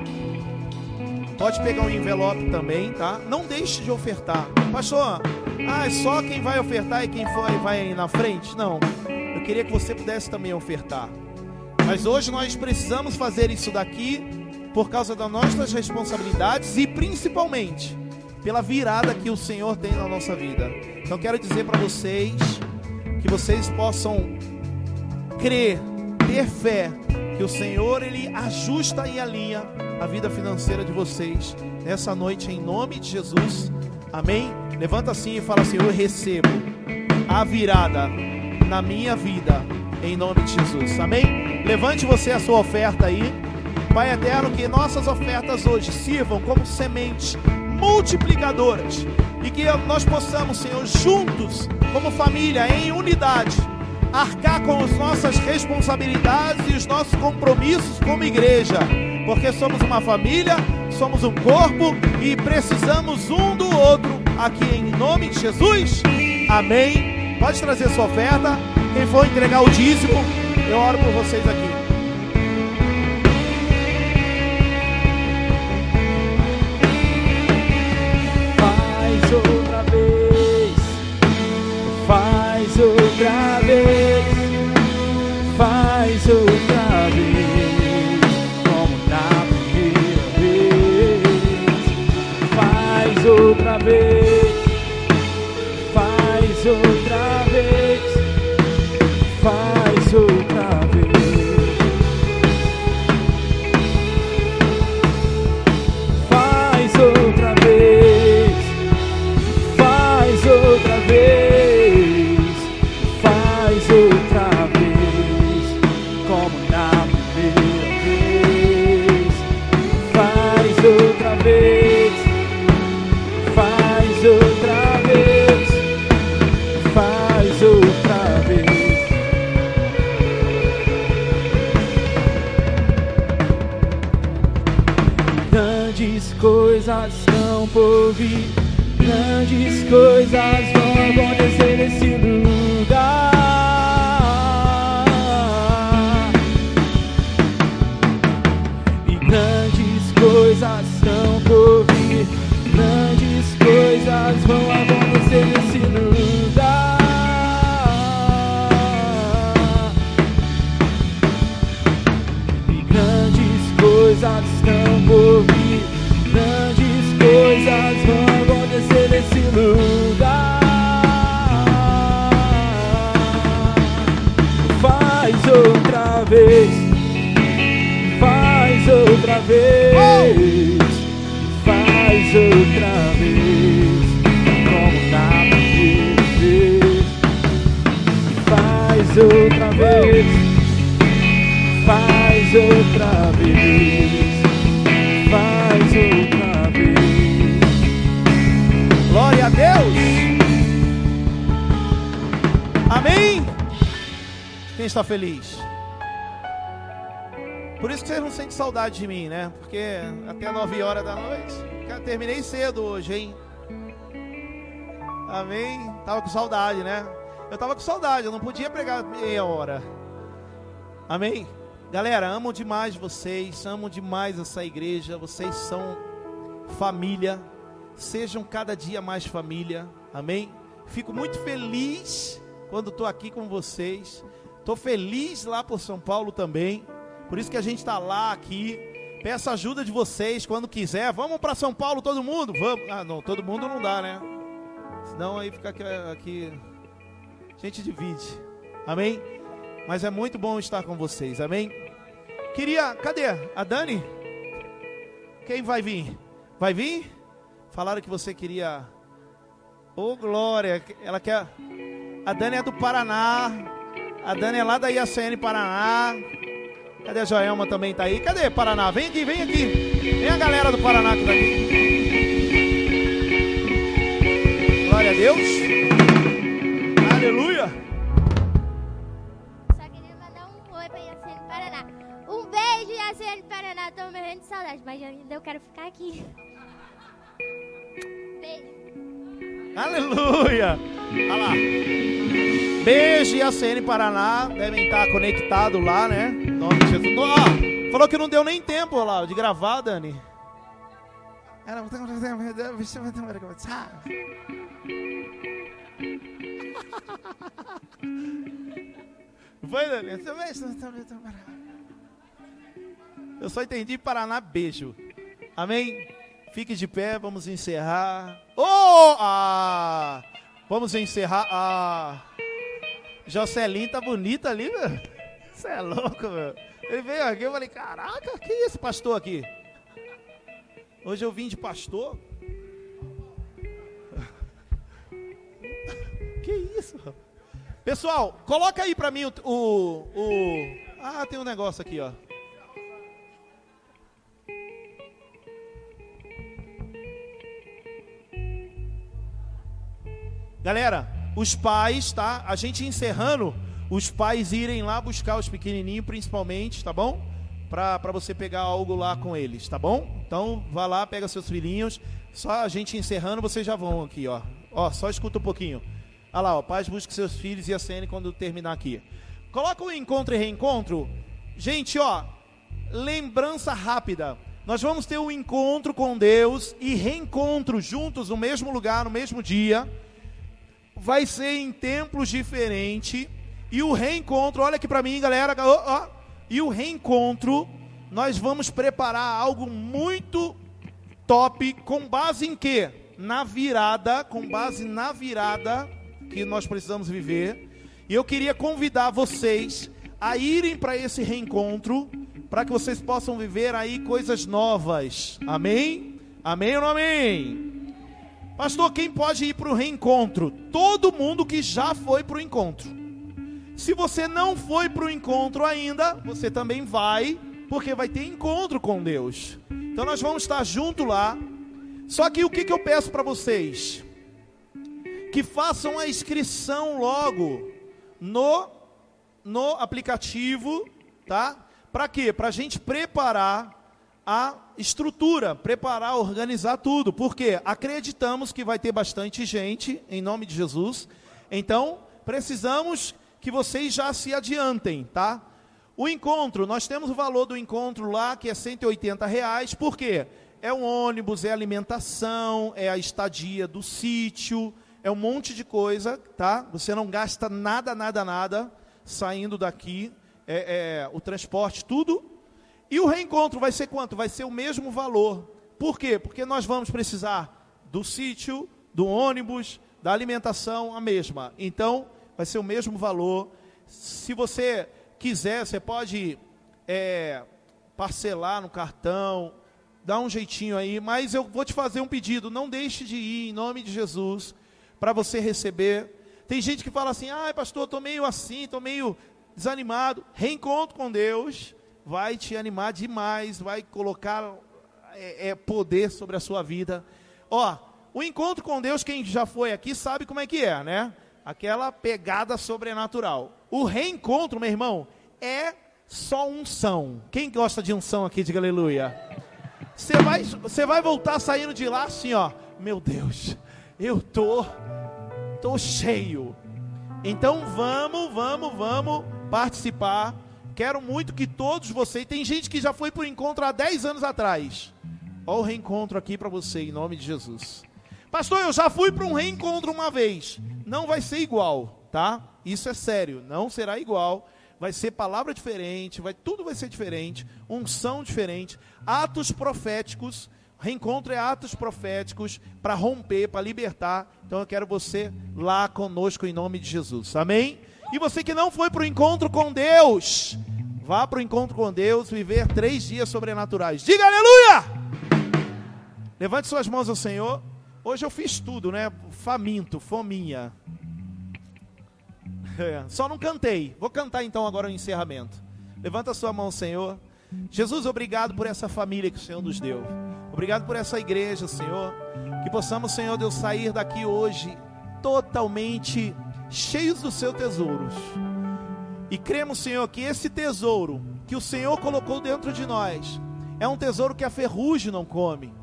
Pode pegar um envelope também, tá? Não deixe de ofertar. Pastor, ah, é só quem vai ofertar e quem for vai na frente? Não. Eu queria que você pudesse também ofertar. Mas hoje nós precisamos fazer isso daqui por causa das nossas responsabilidades e principalmente pela virada que o Senhor tem na nossa vida. Então quero dizer para vocês que vocês possam crer, ter fé que o Senhor ele ajusta e alinha a vida financeira de vocês nessa noite em nome de Jesus. Amém. Levanta assim e fala assim: eu recebo a virada na minha vida em nome de Jesus. Amém. Levante você a sua oferta aí. Pai eterno, que nossas ofertas hoje sirvam como sementes multiplicadoras e que nós possamos, Senhor, juntos, como família, em unidade, arcar com as nossas responsabilidades e os nossos compromissos como igreja, porque somos uma família, somos um corpo e precisamos um do outro aqui em nome de Jesus. Amém. Pode trazer sua oferta. Quem for entregar o dízimo, eu oro por vocês aqui. Faz outra vez. Faz outra vez. myself. Sentem saudade de mim, né? Porque até 9 horas da noite, cara, terminei cedo hoje, hein? Amém? Tava com saudade, né? Eu tava com saudade, eu não podia pregar meia hora. Amém? Galera, amo demais vocês, amo demais essa igreja, vocês são família, sejam cada dia mais família, amém? Fico muito feliz quando estou aqui com vocês, estou feliz lá por São Paulo também, por isso que a gente está lá aqui. Peço ajuda de vocês quando quiser. Vamos para São Paulo todo mundo? Vamos. Ah, não, todo mundo não dá, né? Senão aí fica aqui, aqui a gente divide. Amém? Mas é muito bom estar com vocês. Amém? Queria, cadê a Dani? Quem vai vir? Vai vir? Falaram que você queria. Ô, oh, Glória, ela quer. A Dani é do Paraná. A Dani é lá da IACN Paraná. Cadê a Joelma também tá aí? Cadê Paraná? Vem aqui, vem aqui. Vem a galera do Paraná que tá aqui. Glória a Deus. Aleluia. Só queria mandar um oi pra Yacene Paraná. Um beijo, Yacene Paraná. Tô morrendo de saudade, mas ainda eu quero ficar aqui. Beijo. Aleluia. Olha lá. Beijo, IACN Paraná. Devem estar conectados lá, né? Em nome de Jesus. Ó, falou que não deu nem tempo lá de gravar, Dani. (laughs) Foi, Dani? Eu só entendi Paraná, beijo. Amém? Fique de pé, vamos encerrar. Oh! Ah! Vamos encerrar. Ah! Jocelyn tá bonita ali, meu. Você é louco, meu. Ele veio aqui, eu falei, caraca, que é esse pastor aqui? Hoje eu vim de pastor. (laughs) Que isso? Pessoal, coloca aí pra mim o, o, o... Ah, tem um negócio aqui, ó. Galera, os pais, tá? A gente encerrando, os pais irem lá buscar os pequenininhos, principalmente, tá bom? Pra você pegar algo lá com eles, tá bom? Então, vá lá, pega seus filhinhos. Só a gente encerrando, vocês já vão aqui, ó. Ó, só escuta um pouquinho. Olha lá, ó, pais busque seus filhos e a cena quando terminar aqui. Coloca o encontro e reencontro. Gente, ó, lembrança rápida. Nós vamos ter um encontro com Deus e reencontro juntos no mesmo lugar, no mesmo dia vai ser em templos diferentes. E o reencontro, olha aqui para mim, galera. E o reencontro, nós vamos preparar algo muito top, com base em quê? Na virada, com base na virada que nós precisamos viver. E eu queria convidar vocês a irem para esse reencontro, para que vocês possam viver aí coisas novas. Amém? Amém ou não amém? Pastor, quem pode ir para o reencontro? Todo mundo que já foi para o encontro. Se você não foi para o encontro ainda, você também vai, porque vai ter encontro com Deus. Então nós vamos estar junto lá. Só que o que, que eu peço para vocês? Que façam a inscrição logo no, no aplicativo, tá? Para quê? Para a gente preparar a estrutura, preparar, organizar tudo, porque acreditamos que vai ter bastante gente, em nome de Jesus. Então, precisamos que vocês já se adiantem, tá? O encontro, nós temos o valor do encontro lá, que é 180 reais, por quê? É um ônibus, é alimentação, é a estadia do sítio, é um monte de coisa, tá? Você não gasta nada, nada, nada saindo daqui, é, é o transporte, tudo e o reencontro vai ser quanto? Vai ser o mesmo valor. Por quê? Porque nós vamos precisar do sítio, do ônibus, da alimentação, a mesma. Então, vai ser o mesmo valor. Se você quiser, você pode é, parcelar no cartão, dar um jeitinho aí, mas eu vou te fazer um pedido, não deixe de ir em nome de Jesus para você receber. Tem gente que fala assim: "Ah, pastor, estou meio assim, estou meio desanimado". Reencontro com Deus vai te animar demais, vai colocar é, é, poder sobre a sua vida. Ó, o encontro com Deus, quem já foi aqui sabe como é que é, né? Aquela pegada sobrenatural. O reencontro, meu irmão, é só unção. Quem gosta de unção aqui, diga aleluia. Você vai, você vai voltar saindo de lá assim, ó. Meu Deus, eu tô, tô cheio. Então vamos, vamos, vamos participar. Quero muito que todos vocês. Tem gente que já foi para o encontro há 10 anos atrás. Olha o reencontro aqui para você, em nome de Jesus. Pastor, eu já fui para um reencontro uma vez. Não vai ser igual, tá? Isso é sério, não será igual. Vai ser palavra diferente, vai tudo vai ser diferente, unção diferente, atos proféticos. Reencontro é atos proféticos para romper, para libertar. Então eu quero você lá conosco em nome de Jesus. Amém? E você que não foi para o encontro com Deus, vá para o encontro com Deus, viver três dias sobrenaturais. Diga aleluia! Levante suas mãos ao Senhor. Hoje eu fiz tudo, né? Faminto, fominha. (laughs) É, só não cantei. Vou cantar então agora o encerramento. Levanta a sua mão, Senhor. Jesus, obrigado por essa família que o Senhor nos deu. Obrigado por essa igreja, Senhor. Que possamos, Senhor Deus, sair daqui hoje totalmente cheios dos seus tesouros. E cremos, Senhor, que esse tesouro que o Senhor colocou dentro de nós é um tesouro que a ferrugem não come,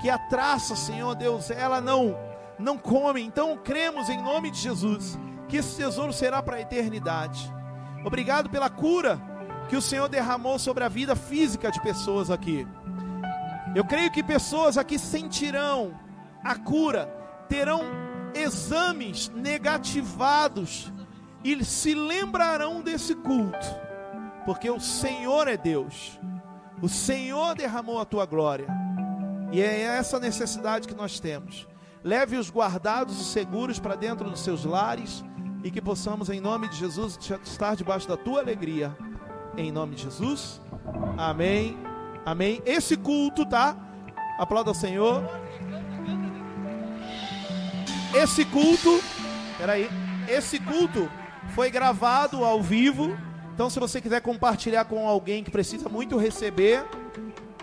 que a traça, Senhor Deus, ela não não come. Então cremos em nome de Jesus que esse tesouro será para a eternidade. Obrigado pela cura que o Senhor derramou sobre a vida física de pessoas aqui. Eu creio que pessoas aqui sentirão a cura, terão exames negativados e se lembrarão desse culto, porque o Senhor é Deus, o Senhor derramou a tua glória, e é essa necessidade que nós temos. Leve-os guardados e seguros para dentro dos seus lares e que possamos, em nome de Jesus, estar debaixo da tua alegria. Em nome de Jesus. Amém. Amém. Esse culto, tá? Aplauda o Senhor. Esse culto, peraí. Esse culto foi gravado ao vivo. Então, se você quiser compartilhar com alguém que precisa muito receber,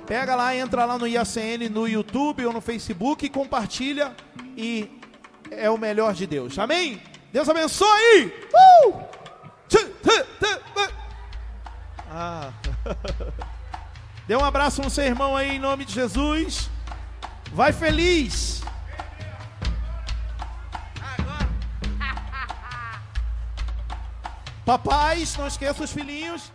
pega lá, entra lá no IACN, no YouTube ou no Facebook e compartilha. E é o melhor de Deus. Amém? Deus abençoe! Uh! Ah. (laughs) Dê um abraço no seu irmão aí em nome de Jesus. Vai feliz. Papais, não esqueça os filhinhos.